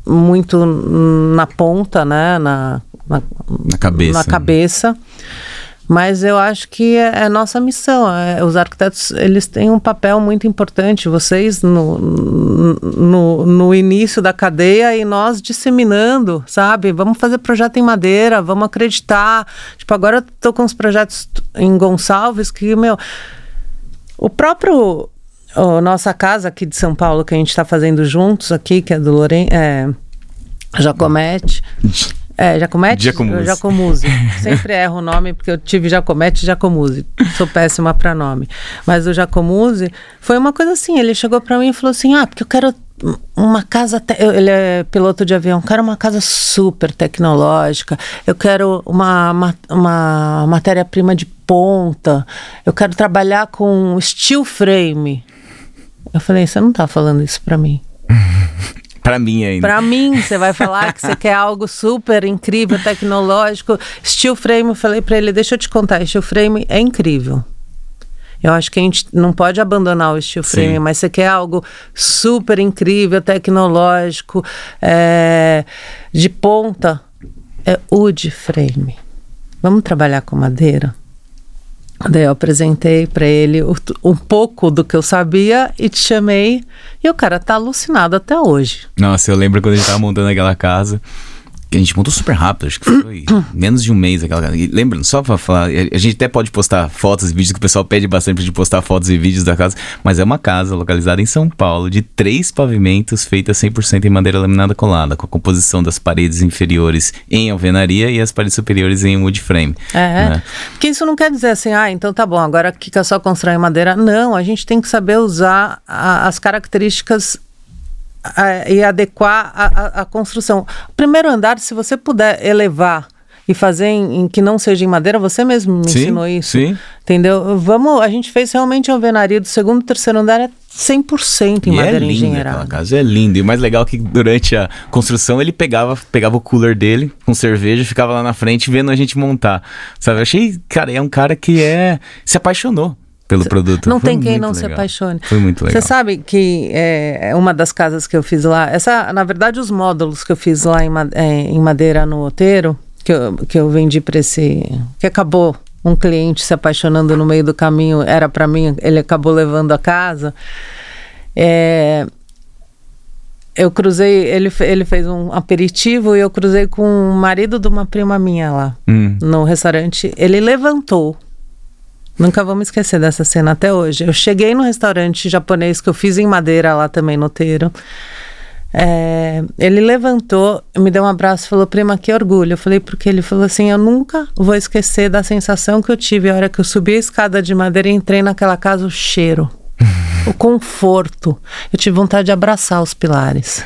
muito na ponta, né? Na, na, Na cabeça. Na cabeça. Mas eu acho que é, é nossa missão. é, os arquitetos eles têm um papel muito importante. Vocês no, no, no início da cadeia e nós disseminando, sabe? Vamos fazer projeto em madeira, vamos acreditar. Tipo, agora eu tô com uns projetos em Gonçalves que, meu, o próprio. A nossa casa aqui de São Paulo, que a gente está fazendo juntos aqui, que é do Loren, é, Jacomete. É, Jacomete? Giacomuzzi. Jacomuzzi. Sempre erro o nome, porque eu tive Jacomete e Jacomuzzi. Sou péssima para nome. Mas o Jacomuzzi foi uma coisa assim, ele chegou para mim e falou assim, ah, porque eu quero uma casa, te- ele é piloto de avião, eu quero uma casa super tecnológica, eu quero uma, ma- uma matéria-prima de ponta, eu quero trabalhar com steel frame. Eu falei, você não tá falando isso para mim. Pra mim ainda. Pra mim, você vai falar que você quer algo super incrível, tecnológico. Steel frame, eu falei pra ele, deixa eu te contar, steel frame é incrível. Eu acho que a gente não pode abandonar o steel frame, Sim. mas você quer algo super incrível, tecnológico, é, de ponta, é wood frame. Vamos trabalhar com madeira? Daí eu apresentei pra ele um pouco do que eu sabia e te chamei. E o cara tá alucinado até hoje. Nossa, eu lembro quando a gente tava montando aquela casa. Que a gente montou super rápido, acho que foi menos de um mês aquela casa. E lembra, só pra falar, a gente até pode postar fotos e vídeos, que o pessoal pede bastante pra gente postar fotos e vídeos da casa, mas é uma casa localizada em São Paulo, de três pavimentos, feita 100% em madeira laminada colada, com a composição das paredes inferiores em alvenaria e as paredes superiores em wood frame. É, né? porque isso não quer dizer assim, ah, então tá bom, agora que é só constrói madeira. Não, a gente tem que saber usar a- as características a- e adequar a, a- a construção. Primeiro andar, se você puder elevar e fazer em, em que não seja em madeira, você mesmo me Sim, ensinou isso. sim. Entendeu? Vamos, a gente fez realmente a alvenaria do segundo e terceiro andar é 100% em E é madeira linda engenheirada. aquela casa, é lindo. E o mais legal é que durante a construção ele pegava, pegava o cooler dele com cerveja, ficava lá na frente vendo a gente montar. Sabe? Eu achei, cara, é um cara que é se apaixonou pelo produto. Não Foi tem quem não se legal. apaixone. Foi muito legal. Você sabe que é, é uma das casas que eu fiz lá, essa, na verdade, os módulos que eu fiz lá em, é, em madeira no Oteiro, que eu, que eu vendi para esse. que acabou um cliente se apaixonando no meio do caminho, era para mim, ele acabou levando a casa. É, eu cruzei, ele, ele fez um aperitivo e eu cruzei com o marido de uma prima minha lá Hum. no restaurante, ele levantou. Nunca vou me esquecer dessa cena até hoje. Eu cheguei no restaurante japonês que eu fiz em madeira lá também no Teiro. É, ele levantou, me deu um abraço e falou: Prima, que orgulho. Eu falei, porque ele falou assim: Eu nunca vou esquecer da sensação que eu tive a hora que eu subi a escada de madeira e entrei naquela casa, o cheiro. o conforto. Eu tive vontade de abraçar os pilares.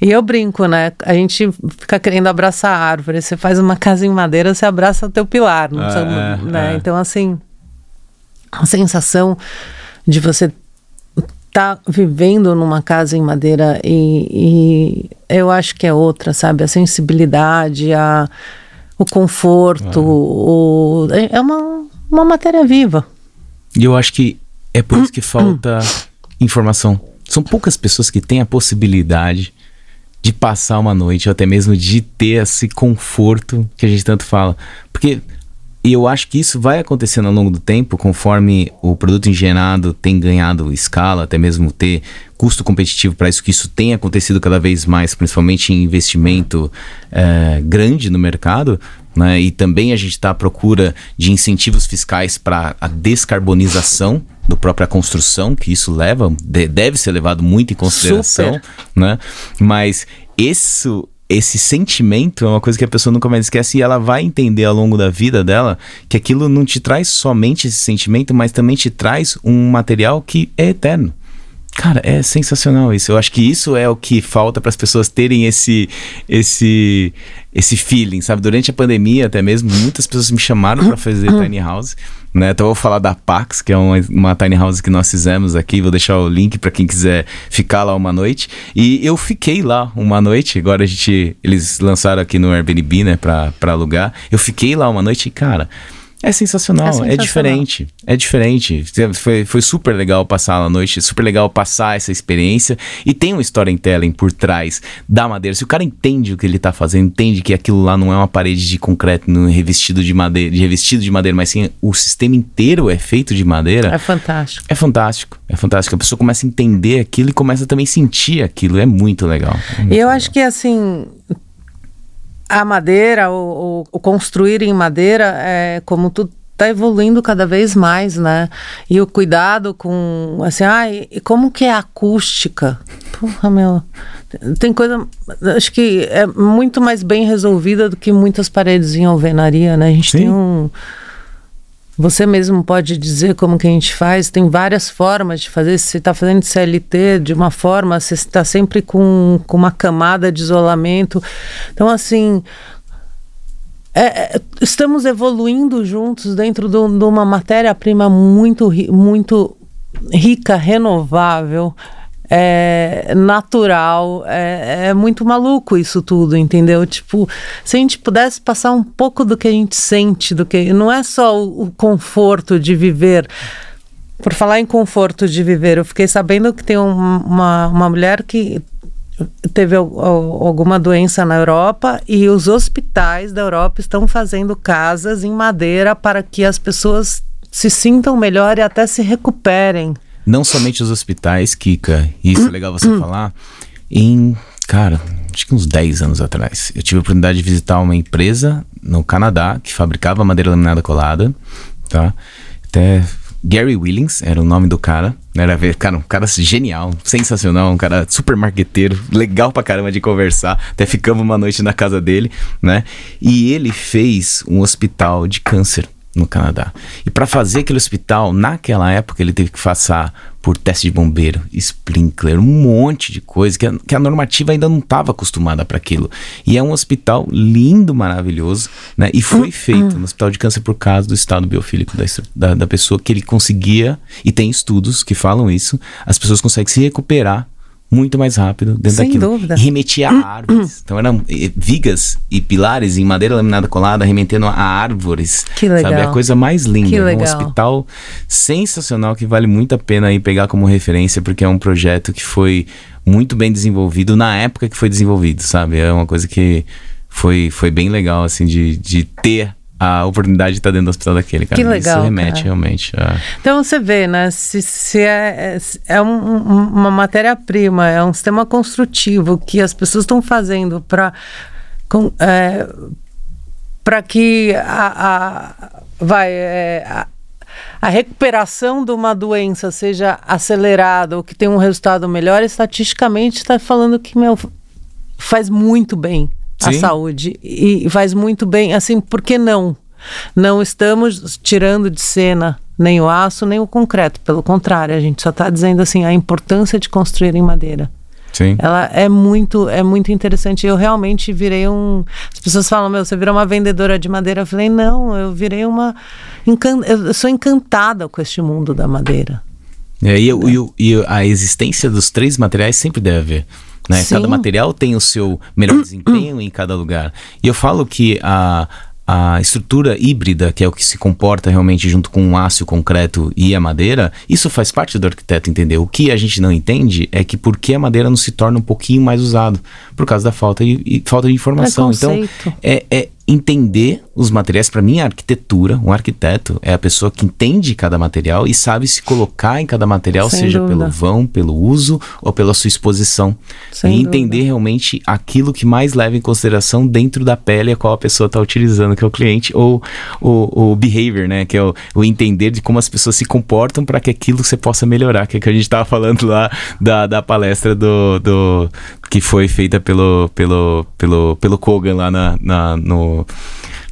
E eu brinco, né? A gente fica querendo abraçar a árvore. Você faz uma casa em madeira, você abraça o teu pilar. Não precisa, É, né? é. Então, assim, a sensação de você tá vivendo numa casa em madeira e, e eu acho que é outra, sabe? A sensibilidade, a, o conforto, o, é é uma, uma matéria viva. E eu acho que é por isso que falta informação. São poucas pessoas que têm a possibilidade de passar uma noite, ou até mesmo de ter esse conforto que a gente tanto fala. Porque e eu acho que isso vai acontecendo ao longo do tempo, conforme o produto engenhado tem ganhado escala, até mesmo ter custo competitivo para isso, que isso tem acontecido cada vez mais, principalmente em investimento eh, grande no mercado. Né? E também a gente está à procura de incentivos fiscais para a descarbonização do própria construção, que isso leva, de- deve ser levado muito em consideração, Super. né? Mas isso, esse sentimento é uma coisa que a pessoa nunca mais esquece e ela vai entender ao longo da vida dela que aquilo não te traz somente esse sentimento, mas também te traz um material que é eterno. Cara, é sensacional isso. Eu acho que isso é o que falta para as pessoas terem esse esse esse feeling, sabe? Durante a pandemia, até mesmo, muitas pessoas me chamaram para fazer tiny house, né? Então eu vou falar da Pax, que é uma, uma tiny house que nós fizemos aqui. Vou deixar o link para quem quiser ficar lá uma noite. E eu fiquei lá uma noite. Agora a gente eles lançaram aqui no Airbnb, né, para para alugar. Eu fiquei lá uma noite e cara, é sensacional, É é, sensacional. diferente. É diferente. Foi, foi super legal passar a noite, super legal passar essa experiência. E tem um storytelling por trás da madeira. Se o cara entende o que ele tá fazendo, entende que aquilo lá não é uma parede de concreto não é revestido de madeira, de revestido de madeira, mas sim o sistema inteiro é feito de madeira. É fantástico. É fantástico, é fantástico. A pessoa começa a entender aquilo e começa também a sentir aquilo. É muito legal. É muito eu legal. acho que assim a madeira, o, o- o construir em madeira, é como tu tá evoluindo cada vez mais, né? E o cuidado com assim, ai, e como que é a acústica? Porra, meu, tem coisa, acho que é muito mais bem resolvida do que muitas paredes em alvenaria, né? A gente Sim. tem um você mesmo pode dizer como que a gente faz, tem várias formas de fazer. Se você está fazendo CLT de uma forma, você está sempre com, com uma camada de isolamento. Então, assim, é- é- estamos evoluindo juntos dentro de um- uma matéria-prima muito, muito rica, renovável. É natural, é, é muito maluco isso tudo, entendeu? Tipo, se a gente pudesse passar um pouco do que a gente sente, do que não é só o, o conforto de viver. Por falar em conforto de viver, eu fiquei sabendo que tem um- uma, uma mulher que teve al- al- alguma doença na Europa e os hospitais da Europa estão fazendo casas em madeira para que as pessoas se sintam melhor e até se recuperem. Não somente os hospitais, Kika, isso é legal você falar. Em, cara, acho que uns 10 anos atrás, eu tive a oportunidade de visitar uma empresa no Canadá que fabricava madeira laminada colada, tá? Até Gary Willings era o nome do cara. Era ver, cara, um cara genial, sensacional, um cara super marqueteiro, legal pra caramba de conversar. Até ficamos uma noite na casa dele, né? E ele fez um hospital de câncer no Canadá. E para fazer aquele hospital, naquela época, ele teve que passar por teste de bombeiro, sprinkler, um monte de coisa que a, que a normativa ainda não estava acostumada para aquilo. E é um hospital lindo, maravilhoso, né? E foi feito no hospital de câncer por causa do estado biofílico da, da, da pessoa que ele conseguia, e tem estudos que falam isso, as pessoas conseguem se recuperar muito mais rápido dentro Sem daquilo. dúvida. E remetia a árvores. Então eram eh, vigas e pilares em madeira laminada colada remetendo a árvores. Que Sabe? É legal. a coisa mais linda. É um legal. hospital sensacional que vale muito a pena aí pegar como referência, porque é um projeto que foi muito bem desenvolvido na época que foi desenvolvido, sabe? É uma coisa que foi, foi bem legal, assim, de, de ter a oportunidade de estar dentro do hospital daquele, cara. Que legal, Isso remete cara. realmente a... Então você vê, né? Se, se é, é, é um- um- uma matéria-prima, é um sistema construtivo que as pessoas estão fazendo para para que a, a- vai é, a, a recuperação de uma doença seja acelerada ou que tenha um resultado melhor, estatisticamente está falando que meu, faz muito bem à Sim. saúde e faz muito bem, assim, por que não? Não estamos tirando de cena nem o aço, nem o concreto. Pelo contrário, a gente só está dizendo assim a importância de construir em madeira. Sim. Ela é muito, é muito interessante. Eu realmente virei um. As pessoas falam, meu, você virou uma vendedora de madeira. Eu falei, não, eu virei uma. Eu sou encantada com este mundo da madeira. É, e, e, e, a existência dos três materiais sempre deve haver. Né? Cada material tem o seu melhor desempenho em cada lugar. E eu falo que a, a estrutura híbrida, que é o que se comporta realmente junto com o aço, o concreto e a madeira, isso faz parte do arquiteto entender. O que a gente não entende é que por que a madeira não se torna um pouquinho mais usado? Por causa da falta de, falta de informação. É então, é, é entender os materiais. Para mim, a arquitetura, um arquiteto é a pessoa que entende cada material e sabe se colocar em cada material, Sem seja dúvida. pelo vão, pelo uso ou pela sua exposição. Sem e entender dúvida. realmente aquilo que mais leva em consideração dentro da pele a qual a pessoa está utilizando, que é o cliente, ou o, o behavior, né? Que é o, o, entender de como as pessoas se comportam para que aquilo você possa melhorar, que é que a gente estava falando lá da, da palestra do, do que foi feita pelo, pelo, pelo, pelo Kogan lá na, na no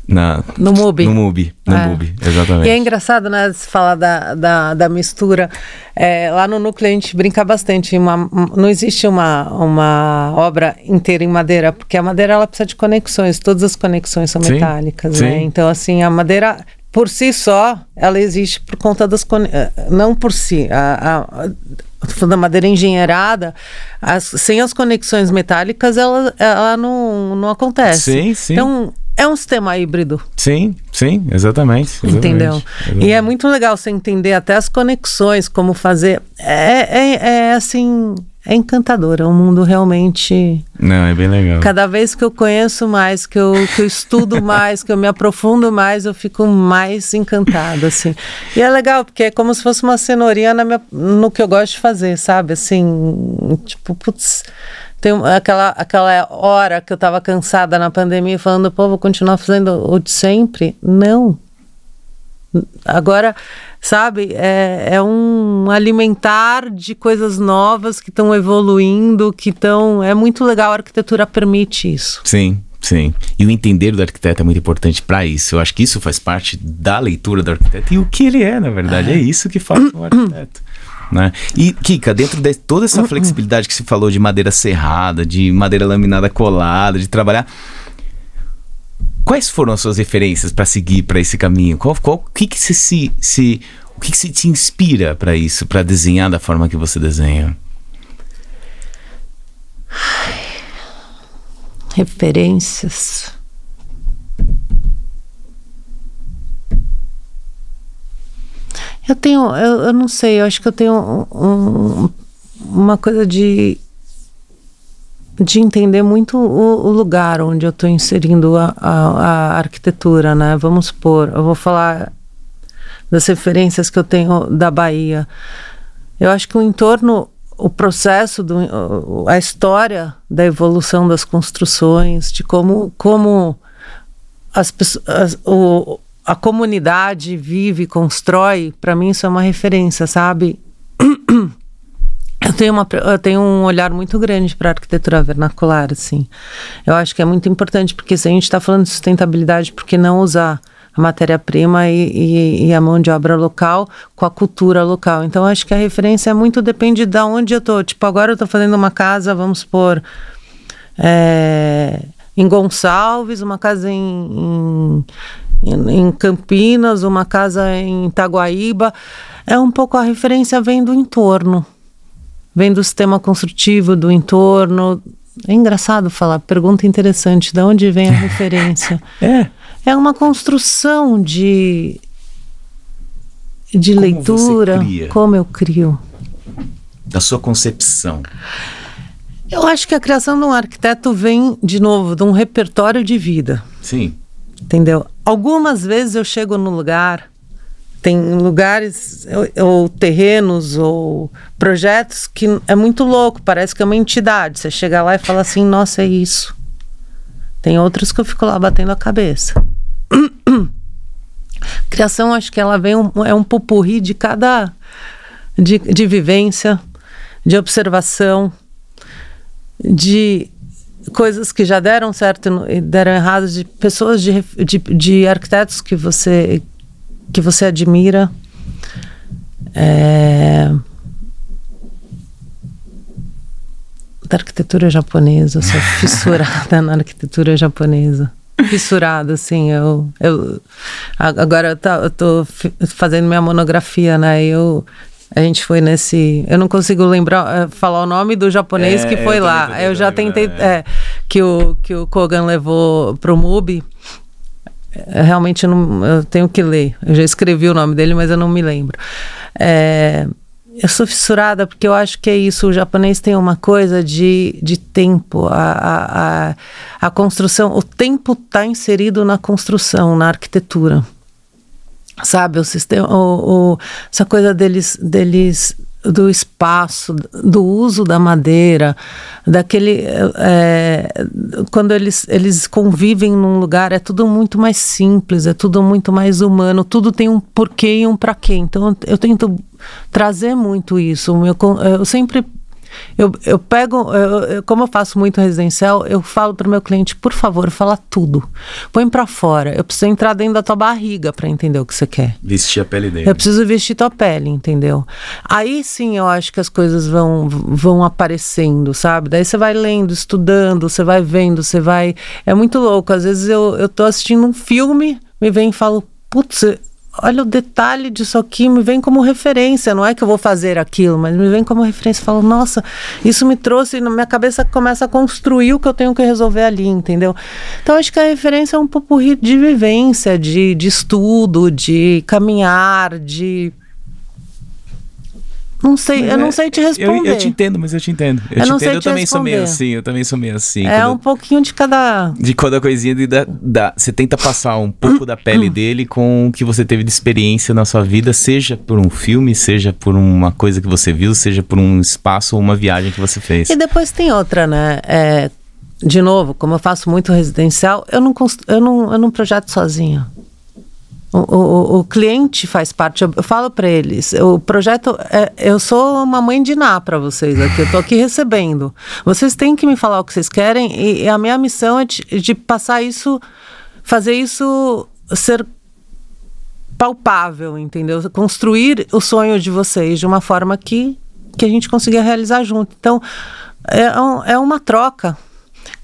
na, no MUBI. No MUBI, no é. MUBI, exatamente. E é engraçado, né, se falar da, da, da mistura. É, lá no núcleo a gente brinca bastante. Uma, não existe uma, uma obra inteira em madeira, porque a madeira ela precisa de conexões, todas as conexões são sim, metálicas, sim. né? Então, assim, a madeira por si só, ela existe por conta das eh, não por si, a, a, da madeira engenheirada, as, sem as conexões metálicas, ela, ela não, não acontece. Sim, sim. Então, é um sistema híbrido. Sim, sim, exatamente. exatamente Entendeu? Exatamente. E é muito legal você entender até as conexões, como fazer. É, é, é assim é encantador, é um mundo realmente. Não, é bem legal. Cada vez que eu conheço mais, que eu, que eu estudo mais, que eu me aprofundo mais, eu fico mais encantada, assim. E é legal, porque é como se fosse uma cenourinha minha, no que eu gosto de fazer, sabe? Assim, tipo, putz. Tem aquela, aquela hora que eu estava cansada na pandemia, falando, pô, vou continuar fazendo o de sempre. Não. Agora sabe? É, é um alimentar de coisas novas que estão evoluindo, que estão. É muito legal, a arquitetura permite isso. Sim. Sim. E o entender do arquiteto é muito importante para isso. Eu acho que isso faz parte da leitura do arquiteto e o que ele é, na verdade. É isso que faz o arquiteto. Né? E, Kika, dentro de toda essa flexibilidade que se falou de madeira serrada, de madeira laminada colada, de trabalhar. Quais foram as suas referências para seguir para esse caminho? Qual, qual, o que, que se, se, se o que, que se te inspira para isso, para desenhar da forma que você desenha? Referências. Eu tenho, eu, eu não sei, eu acho que eu tenho um, um, uma coisa de de entender muito o, o lugar onde eu estou inserindo a, a, a, arquitetura, né? Vamos supor, eu vou falar das referências que eu tenho da Bahia. Eu acho que o entorno, o processo, do, a história da evolução das construções, de como, como as pessoas, o, a comunidade vive, constrói, para mim isso é uma referência, sabe? Eu tenho, uma, eu tenho um olhar muito grande para a arquitetura vernacular, assim. Eu acho que é muito importante, porque se a gente está falando de sustentabilidade, por que não usar a matéria-prima e, e, e, a mão de obra local com a cultura local? Então, acho que a referência muito depende de onde eu estou. Tipo, agora eu estou fazendo uma casa, vamos supor, é, em Gonçalves, uma casa em, em, em Campinas, uma casa em Itaguaíba. É um pouco a referência vem do entorno vem do sistema construtivo, do entorno. É engraçado falar, pergunta interessante, de onde vem a referência? é. É uma construção de, de como leitura. Como eu crio. Da sua concepção. Eu acho que a criação de um arquiteto vem, de novo, de um repertório de vida. Sim. Entendeu? Algumas vezes eu chego no lugar tem lugares ou, terrenos ou projetos que é muito louco, parece que é uma entidade. Você chega lá e fala assim, nossa, é isso. Tem outros que eu fico lá batendo a cabeça. Criação, acho que ela vem um, é um pupurri de cada de, de vivência, de observação, de coisas que já deram certo e deram errado, de pessoas, de, de, de arquitetos que você que você admira. É... Da arquitetura japonesa, eu sou fissurada na arquitetura japonesa. Fissurada, assim, eu, eu agora eu, tá, eu tô fazendo minha monografia, né? Eu, a gente foi nesse. Eu não consigo lembrar, eh, falar o nome do japonês é, que foi eu lá. Eu já tentei. É. É, que, o, que o Kogan levou pro MUBI. É, realmente não, eu tenho que ler. Eu já escrevi o nome dele, mas eu não me lembro. É, eu sou fissurada porque eu acho que é isso. O japonês tem uma coisa de, de tempo. A, a, a, construção, o tempo está inserido na construção, na arquitetura sabe o sistema o, o, essa coisa deles deles do espaço do uso da madeira daquele é, quando eles eles convivem num lugar é tudo muito mais simples é tudo muito mais humano tudo tem um porquê e um para quê. Então eu tento trazer muito isso. Eu, eu sempre eu, eu pego, eu, eu, como eu faço muito residencial, eu falo para o meu cliente, por favor, fala tudo. Põe para fora. Eu preciso entrar dentro da tua barriga para entender o que você quer. Vestir a pele dele. Eu preciso vestir tua pele, entendeu? Aí sim eu acho que as coisas vão, vão aparecendo, sabe? Daí você vai lendo, estudando, você vai vendo, você vai. É muito louco. Às vezes eu, eu tô assistindo um filme, me vem e falo, putz, olha o detalhe disso aqui, me vem como referência. Não é que eu vou fazer aquilo, mas me vem como referência. Falo, nossa, isso me trouxe, na minha cabeça começa a construir o que eu tenho que resolver ali, entendeu? Então acho que a referência é um pouco de vivência, de, de estudo, de caminhar, de não sei, eu não é, sei te responder. Eu, eu, te entendo, mas eu te entendo. Eu, eu te entendo, eu também responder. sou meio assim, eu também sou meio assim. É um pouquinho de cada. De cada coisinha de da, da, você tenta passar um pouco da pele dele com o que você teve de experiência na sua vida, seja por um filme, seja por uma coisa que você viu, seja por um espaço ou uma viagem que você fez. E depois tem outra, né? É, de novo, como eu faço muito residencial, eu não, eu não, eu não projeto sozinho. O, o, o, cliente faz parte. Eu, falo para eles, o projeto, é, eu sou uma mãe de Ná para vocês aqui. Eu tô aqui recebendo. Vocês têm que me falar o que vocês querem e, e a minha missão é de, de, passar isso, fazer isso ser palpável, entendeu? Construir o sonho de vocês de uma forma que que a gente consiga realizar junto. Então é, um, é uma troca.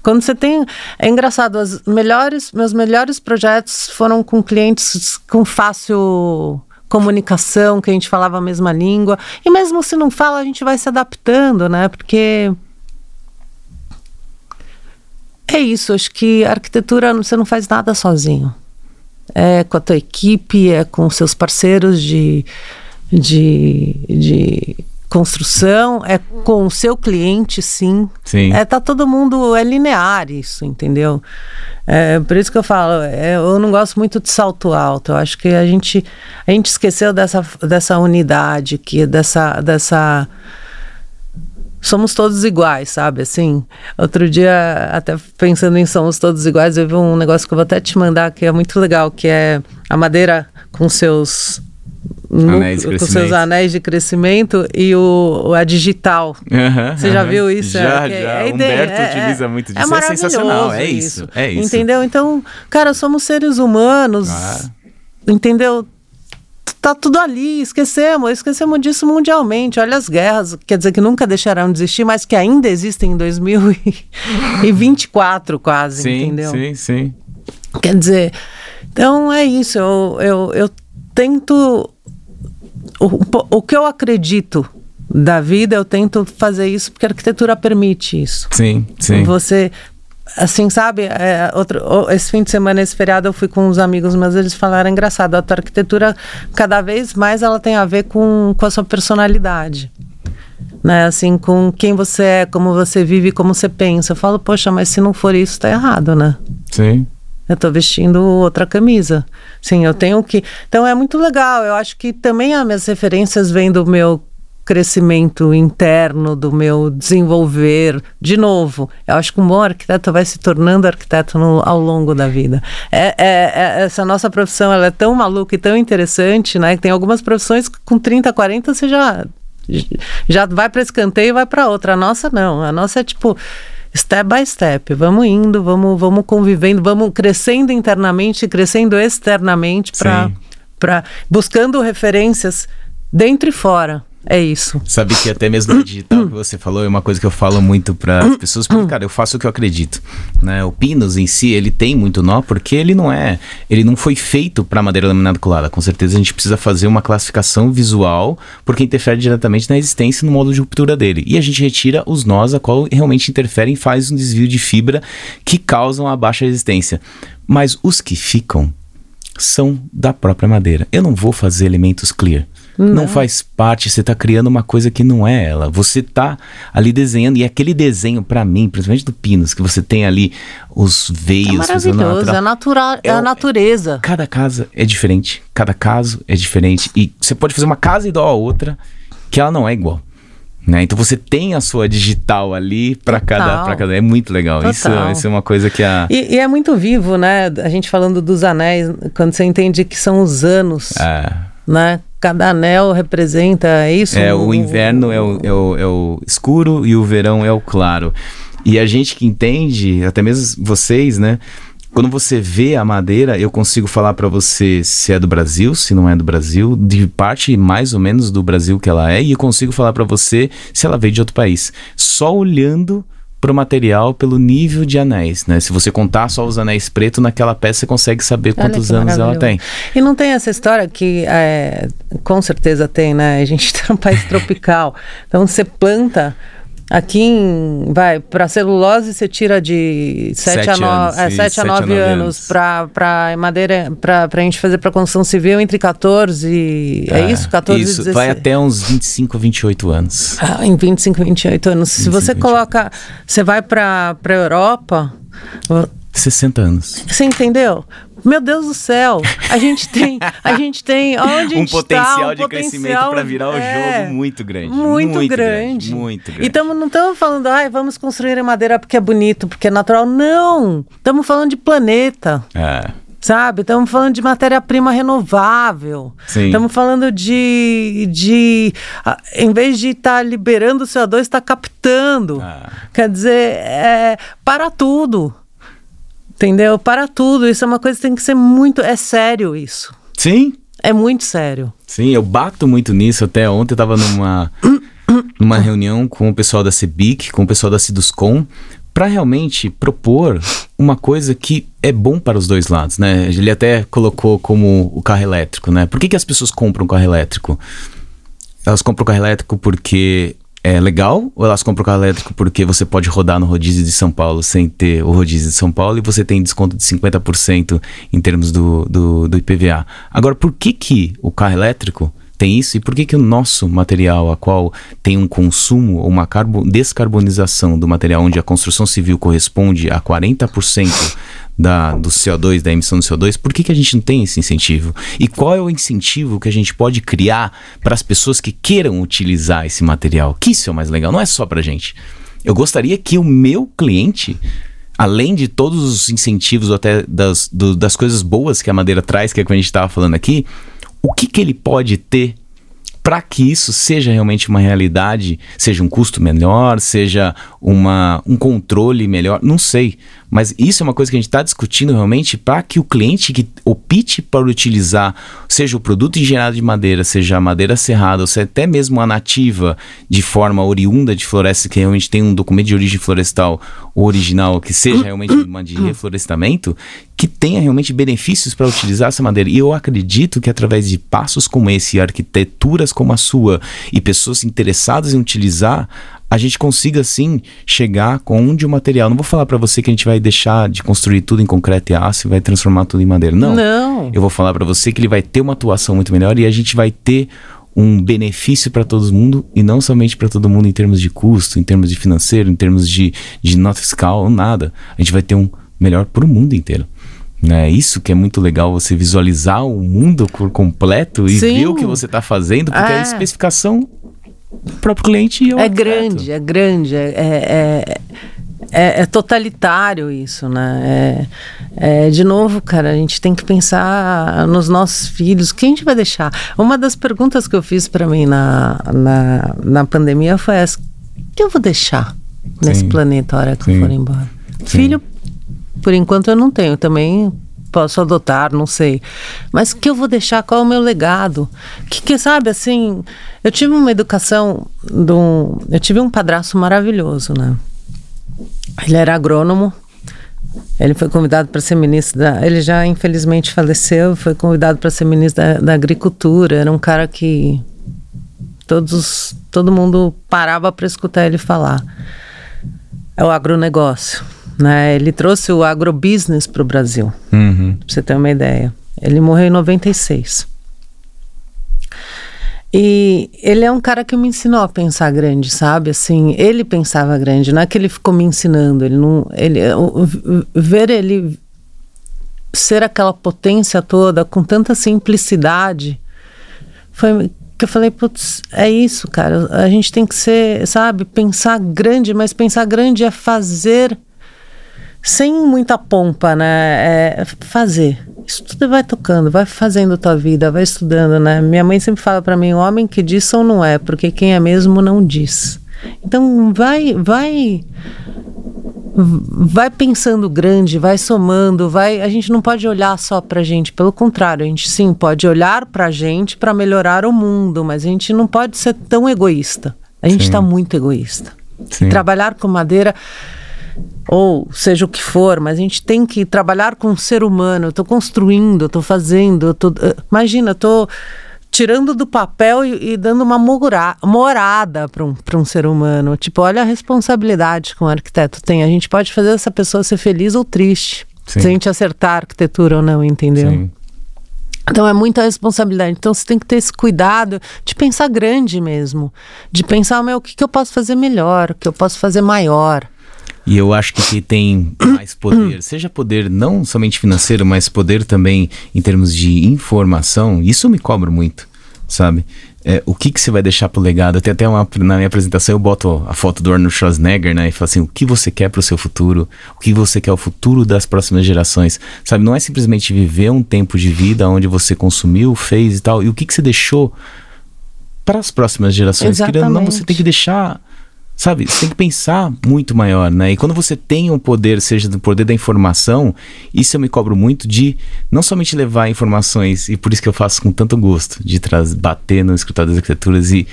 Quando você tem. É engraçado, as melhores, meus melhores projetos foram com clientes com fácil comunicação, que a gente falava a mesma língua. E mesmo se não fala, a gente vai se adaptando, né? Porque. É isso, acho que arquitetura você não faz nada sozinho. É com a tua equipe, é com seus parceiros de, de, de construção, é com o seu cliente, sim. Sim. É, tá todo mundo, é linear isso, entendeu? É, por isso que eu falo, é, eu não gosto muito de salto alto. Eu acho que a gente, a gente esqueceu dessa, dessa unidade, que dessa, dessa somos todos iguais, sabe? Assim, outro dia, até pensando em somos todos iguais, eu vi um negócio que eu vou até te mandar que é muito legal, que é a madeira com seus anéis com seus anéis de crescimento e o, a digital. Uhum, Você já viu isso? Já, é, já. É, Humberto é, utiliza muito disso. É, é sensacional. É isso, é isso. Entendeu? Então, cara, somos seres humanos. Ah. Entendeu? Tá tudo ali, esquecemos, esquecemos disso mundialmente. Olha as guerras, quer dizer que nunca deixarão de existir, mas que ainda existem em 2024 quase, sim, entendeu? Sim, sim. Quer dizer, então é isso, eu, eu, eu tento. O, o que eu acredito da vida, eu tento fazer isso porque a arquitetura permite isso. Sim, sim. Você assim, sabe, é, outro, esse fim de semana, esse feriado, eu fui com uns amigos, mas eles falaram, engraçado, a tua arquitetura, cada vez mais ela tem a ver com, com a sua personalidade. Né, assim, com quem você é, como você vive, como você pensa. Eu falo, poxa, mas se não for isso, tá errado, né? Sim eu estou vestindo outra camisa. Sim, eu tenho que. Então é muito legal. Eu acho que também as minhas referências vêm do meu crescimento interno, do meu desenvolver. De novo, eu acho que um bom arquiteto vai se tornando arquiteto no, ao longo da vida. É, é, é, essa nossa profissão ela é tão maluca e tão interessante, né? Tem algumas profissões que com 30, 40 você já já vai para escanteio e vai para outra. A nossa não. A nossa é tipo step by step, vamos indo, vamos, vamos convivendo, vamos crescendo internamente, crescendo externamente para para buscando referências dentro e fora. É isso. Sabe que até mesmo no digital que você falou é uma coisa que eu falo muito para as pessoas, porque, cara, eu faço o que eu acredito. Né? O Pinus em si, ele tem muito nó porque ele não é, ele não foi feito para madeira laminada colada. Com certeza a gente precisa fazer uma classificação visual, porque interfere diretamente na resistência e no modo de ruptura dele. E a gente retira os nós a qual realmente interferem e faz um desvio de fibra que causam a baixa resistência. Mas os que ficam são da própria madeira. Eu não vou fazer elementos clear. Não. não. faz parte, você está criando uma coisa que não é ela. Você está ali desenhando, e aquele desenho, para mim, principalmente do Pinos, que você tem ali os veios. É maravilhoso, é, natural, é, é a natureza. Cada casa é diferente, cada caso é diferente. E você pode fazer uma casa igual a outra, que ela não é igual. Né? Então você tem a sua digital ali para cada, pra cada. É muito legal. Isso, isso é uma coisa que a. E, e, é muito vivo, né? A gente falando dos anéis, quando você entende que são os anos. É. Né? Cada anel representa isso? É, o inverno é o, é, o, é o escuro e o verão é o claro. E a gente que entende, até mesmo vocês, né? Quando você vê a madeira, eu consigo falar para você se é do Brasil, se não é do Brasil, de parte mais ou menos do Brasil que ela é, e eu consigo falar para você se ela veio de outro país. Só olhando pro material pelo nível de anéis, né? Se você contar só os anéis pretos naquela peça, você consegue saber quantos anos ela tem. E não tem essa história que, é, com certeza tem, né? A gente está num país tropical, então você planta Aqui em, vai, para celulose você tira de 7 a 9 é, sete a 9 anos, para madeira, para a gente fazer para construção civil entre 14, é, é isso? 14 isso, 16. vai até uns 25, 28 anos. Ah, em 25, 28 anos. 25, Se você 28. coloca, você vai para a Europa, 60 anos. Você entendeu? Meu Deus do céu, a gente tem, a gente tem onde um potencial tá, um de potencial, crescimento para virar o é, jogo muito grande, muito, muito grande. grande, muito grande. E tamo, não estamos falando, ai, vamos construir em madeira porque é bonito, porque é natural. Não, estamos falando de planeta. É. Sabe? Estamos falando de matéria-prima renovável. Estamos falando de. de em vez de estar tá liberando o CO2, está captando. Ah. Quer dizer, é, para tudo. Entendeu? Para tudo. Isso é uma coisa que tem que ser muito. É sério isso. Sim. É muito sério. Sim, eu bato muito nisso. Até ontem eu estava numa, numa reunião com o pessoal da CEBIC, com o pessoal da Ciduscom, para realmente propor uma coisa que é bom para os dois lados, né? Ele até colocou como o carro elétrico, né? Por que, que as pessoas compram carro elétrico? Elas compram carro elétrico porque é legal ou elas compram carro elétrico porque você pode rodar no rodízio de São Paulo sem ter o rodízio de São Paulo e você tem desconto de 50% em termos do, do, do, IPVA. Agora, por que, que o carro elétrico tem isso e por que, que o nosso material, a qual tem um consumo ou uma descarbonização do material onde a construção civil corresponde a 40% da, do CO2, da emissão do CO2, por que, que a gente não tem esse incentivo? E qual é o incentivo que a gente pode criar para as pessoas que queiram utilizar esse material? Que isso é o mais legal, não é só para gente. Eu gostaria que o meu cliente além de todos os incentivos ou até das, do, das coisas boas que a madeira traz, que é o que a gente estava falando aqui, o que, que ele pode ter para que isso seja realmente uma realidade, seja um custo melhor, seja uma, um controle melhor, não sei. Mas isso é uma coisa que a gente está discutindo realmente para que o cliente que opte para utilizar, seja o produto engenhado de madeira, seja a madeira serrada, ou seja até mesmo a nativa de forma oriunda de floresta, que realmente tem um documento de origem florestal original, que seja realmente uma de reflorestamento, que tenha realmente benefícios para utilizar essa madeira. E eu acredito que através de passos como esse, arquiteturas como a sua e pessoas interessadas em utilizar, a gente consiga sim chegar com um de um material. Não vou falar para você que a gente vai deixar de construir tudo em concreto e aço e vai transformar tudo em madeira. Não. Não. Eu vou falar para você que ele vai ter uma atuação muito melhor e a gente vai ter um benefício para todo mundo e não somente para todo mundo em termos de custo, em termos de financeiro, em termos de, de nota fiscal, nada. A gente vai ter um melhor para o mundo inteiro. É isso que é muito legal, você visualizar o mundo por completo e Sim. ver o que você está fazendo, porque é. a especificação o próprio cliente e É grande, é grande, é, é, é, é, totalitário isso, né? É, é, de novo, cara, a gente tem que pensar nos nossos filhos, quem a gente vai deixar? Uma das perguntas que eu fiz para mim na, na, na pandemia foi essa: o que eu vou deixar nesse Sim. planeta a hora que Sim. eu for embora? Sim. Filho, por enquanto eu não tenho, também posso adotar, não sei. Mas o que eu vou deixar? Qual é o meu legado? Que, que sabe, assim, eu tive uma educação, de um, eu tive um padrasto maravilhoso, né? Ele era agrônomo, ele foi convidado para ser ministro da. Ele já infelizmente faleceu, foi convidado para ser ministro da, da, Agricultura. Era um cara que todos, todo mundo parava para escutar ele falar. É o agronegócio. Né? Ele trouxe o agrobusiness para o Brasil, uhum. para você ter uma ideia. Ele morreu em 96. E ele é um cara que me ensinou a pensar grande, sabe? Assim, ele pensava grande, não é que ele ficou me ensinando, ele não, ele ver ele ser aquela potência toda com tanta simplicidade foi que eu falei, putz, é isso, cara. A gente tem que ser, sabe, pensar grande, mas pensar grande é fazer sem muita pompa, né? É fazer. Isso tudo vai tocando, vai fazendo tua vida, vai estudando, né? Minha mãe sempre fala para mim, o homem que diz ou não é, porque quem é mesmo não diz. Então vai, vai vai pensando grande, vai somando, vai. A gente não pode olhar só pra gente, pelo contrário, a gente sim pode olhar pra gente para melhorar o mundo, mas a gente não pode ser tão egoísta. A gente está muito egoísta. Trabalhar com madeira ou seja o que for, mas a gente tem que trabalhar com o ser humano. Eu estou construindo, estou fazendo, tô, eh, imagina, estou tirando do papel e, e dando uma mora, morada para um, um ser humano. Tipo, olha a responsabilidade que um arquiteto tem. A gente pode fazer essa pessoa ser feliz ou triste, Sim. se a gente acertar a arquitetura ou não, entendeu? Sim. Então é muita responsabilidade. Então você tem que ter esse cuidado de pensar grande mesmo. De pensar, meu, o que, que eu posso fazer melhor, o que eu posso fazer maior. E eu acho que quem tem mais poder, seja poder não somente financeiro, mas poder também em termos de informação, isso me cobra muito, sabe? É, o que, que você vai deixar pro legado? Tem até uma, na minha apresentação eu boto a foto do Arnold Schwarzenegger, né? E falo assim, o que você quer pro seu futuro? O que você quer o futuro das próximas gerações? Sabe, não é simplesmente viver um tempo de vida onde você consumiu, fez e tal. E o que, que você deixou para as próximas gerações? Exatamente. Querendo não, você tem que deixar Sabe, você tem que pensar muito maior, né? E quando você tem um poder, seja do poder da informação, isso eu me cobro muito de não somente levar informações, e por isso que eu faço com tanto gosto, de bater no escritório das arquiteturas e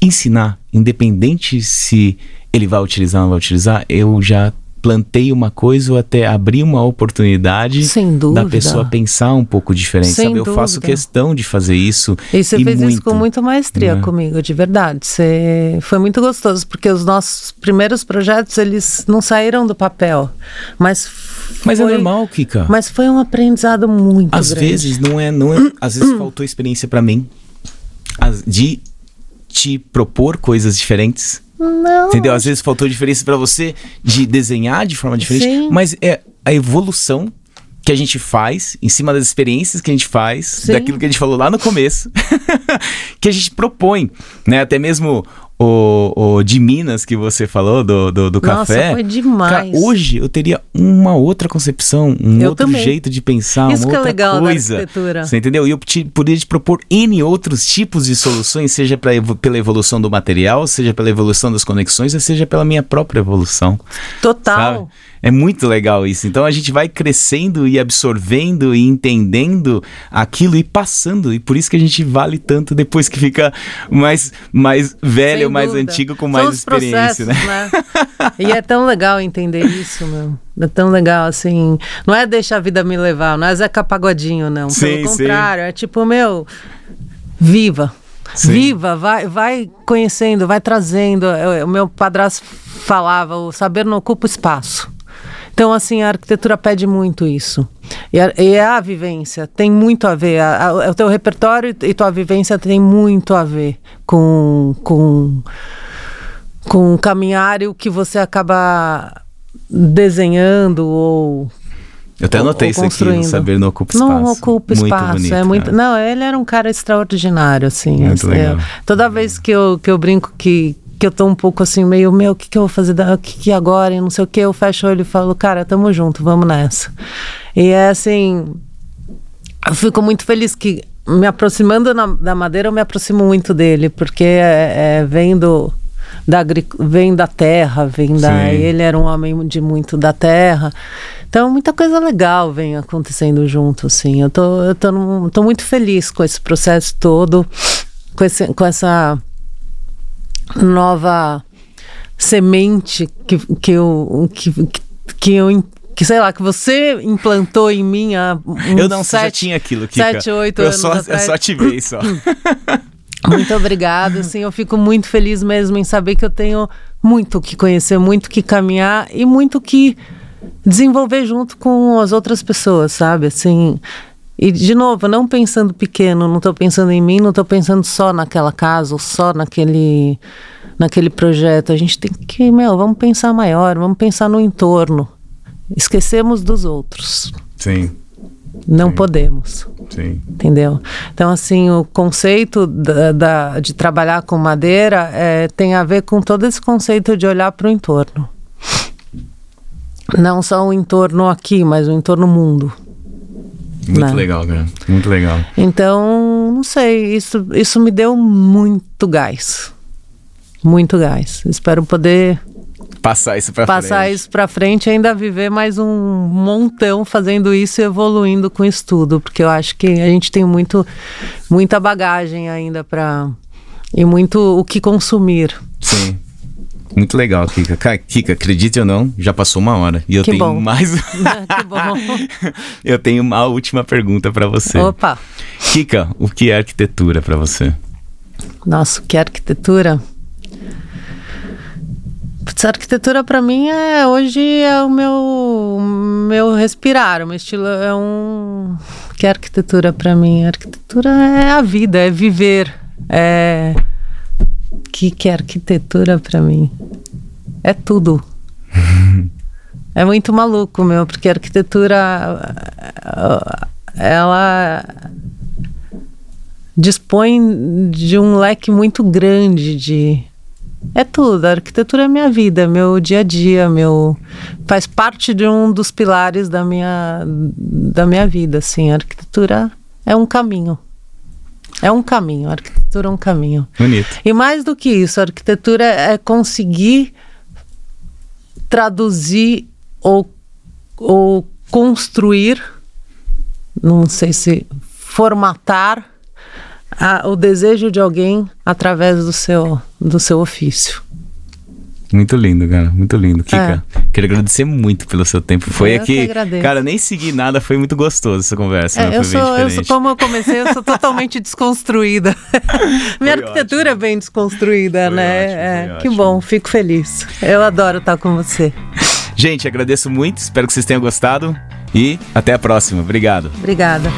ensinar, independente se ele vai utilizar ou não vai utilizar, eu já plantei uma coisa ou até abri uma oportunidade da pessoa pensar um pouco diferente, Sem sabe? Eu dúvida. faço questão de fazer isso. E você e fez muito, isso com muita maestria né? comigo, de verdade. Você... Foi muito gostoso, porque os nossos primeiros projetos, eles não saíram do papel, mas mas é foi, é normal, Kika. Mas foi um aprendizado muito às grande. vezes não é, não é, às vezes faltou experiência para mim de te propor coisas diferentes não. Entendeu? Às vezes faltou diferença para você de desenhar de forma diferente, Sim. mas é a evolução que a gente faz, em cima das experiências que a gente faz, Sim. daquilo que a gente falou lá no começo, que a gente propõe, né? Até mesmo o, o de Minas que você falou, do, do, do Nossa, café. foi demais. Cara, hoje eu teria uma outra concepção, um eu outro também. jeito de pensar, Isso uma é outra é legal coisa. Da arquitetura. Você entendeu? E eu te, poderia te propor N outros tipos de soluções, seja pra, pela evolução do material, seja pela evolução das conexões, seja pela minha própria evolução. Total. Sabe? É muito legal isso. Então a gente vai crescendo e absorvendo e entendendo aquilo e passando. E por isso que a gente vale tanto depois que fica mais, mais velho, Sem mais dúvida. antigo, com mais São experiência, né? né? e é tão legal entender isso, meu. É tão legal, assim. Não é deixar a vida me levar, não é Zeca Pagodinho, não. Sim, Pelo contrário, sim. é tipo, meu, viva. Sim. Viva, vai, vai conhecendo, vai trazendo. O meu padrasto falava: o saber não ocupa espaço. Então, assim, a arquitetura pede muito isso. E, a, e é a vivência, tem muito a ver. A, a, o teu repertório e tua vivência tem muito a ver com, com, com o caminhário que você acaba desenhando ou eu até anotei isso aqui, o saber não ocupa espaço. Não ocupa muito espaço, bonito, é muito. Não, ele era um cara extraordinário, assim. Muito assim, legal. toda vez que eu, que eu brinco que, que eu tô um pouco assim, meio, meu, o que, que eu vou fazer? O que, que agora? E não sei o que. Eu fecho o olho e falo, cara, tamo junto, vamos nessa. E é assim. Eu fico muito feliz que, me aproximando na, da madeira, eu me aproximo muito dele, porque é, é vendo da vem da terra, vem da. Sim. Ele era um homem de muito da terra. Então, muita coisa legal vem acontecendo junto, assim. Eu tô, eu tô, num, tô muito feliz com esse processo todo, com, esse, com essa nova semente que, que eu. Que, que eu que sei lá, que você implantou em mim há Eu não, sete, já tinha aquilo, Kika. Sete, oito eu anos só, atrás. Eu só ativei, só. Muito obrigada, assim, eu fico muito feliz mesmo em saber que eu tenho muito que conhecer, muito que caminhar e muito que desenvolver junto com as outras pessoas, sabe? Assim, e de novo, não pensando pequeno, não estou pensando em mim, não estou pensando só naquela casa ou só naquele naquele projeto. A gente tem que, meu, vamos pensar maior, vamos pensar no entorno. Esquecemos dos outros. Sim. Não Sim. podemos. Sim. Entendeu? Então, assim, o conceito da, da de trabalhar com madeira é, tem a ver com todo esse conceito de olhar para o entorno. Não só o entorno aqui, mas o entorno mundo. Muito né? legal, cara. Muito legal. Então, não sei, isso, isso me deu muito gás. Muito gás. Espero poder passar isso para frente. Passar isso para frente e ainda viver mais um montão fazendo isso e evoluindo com isso tudo, porque eu acho que a gente tem muito muita bagagem ainda para e muito o que consumir. Sim. Muito legal, Kika. Kika, acredite ou não, já passou uma hora. E eu que tenho bom. mais. que bom. eu tenho uma última pergunta para você. Opa. Kika, o que é arquitetura para você? Nossa, o que é arquitetura? Putz, arquitetura para mim é hoje é o meu meu respirar, o meu estilo é um que é arquitetura para mim. Arquitetura é a vida, é viver. É que que é arquitetura para mim? É tudo. é muito maluco, meu, porque a arquitetura ela dispõe de um leque muito grande de é tudo. A arquitetura é minha vida, meu dia a dia, meu faz parte de um dos pilares da minha da minha vida, assim. A arquitetura é um caminho. É um caminho, a arquitetura é um caminho. Bonito. E mais do que isso, a arquitetura é conseguir traduzir ou, ou construir, não sei se formatar a, o desejo de alguém através do seu, do seu ofício. Muito lindo, cara. Muito lindo. Kika, é. quero agradecer muito pelo seu tempo. Foi eu aqui. Cara, nem segui nada, foi muito gostoso essa conversa. É, né? eu, sou, eu sou, como eu comecei, eu sou totalmente desconstruída. Minha foi arquitetura ótimo. é bem desconstruída, foi né? Ótimo, é, que bom, fico feliz. Eu adoro estar com você. Gente, agradeço muito, espero que vocês tenham gostado e até a próxima. Obrigado. Obrigada.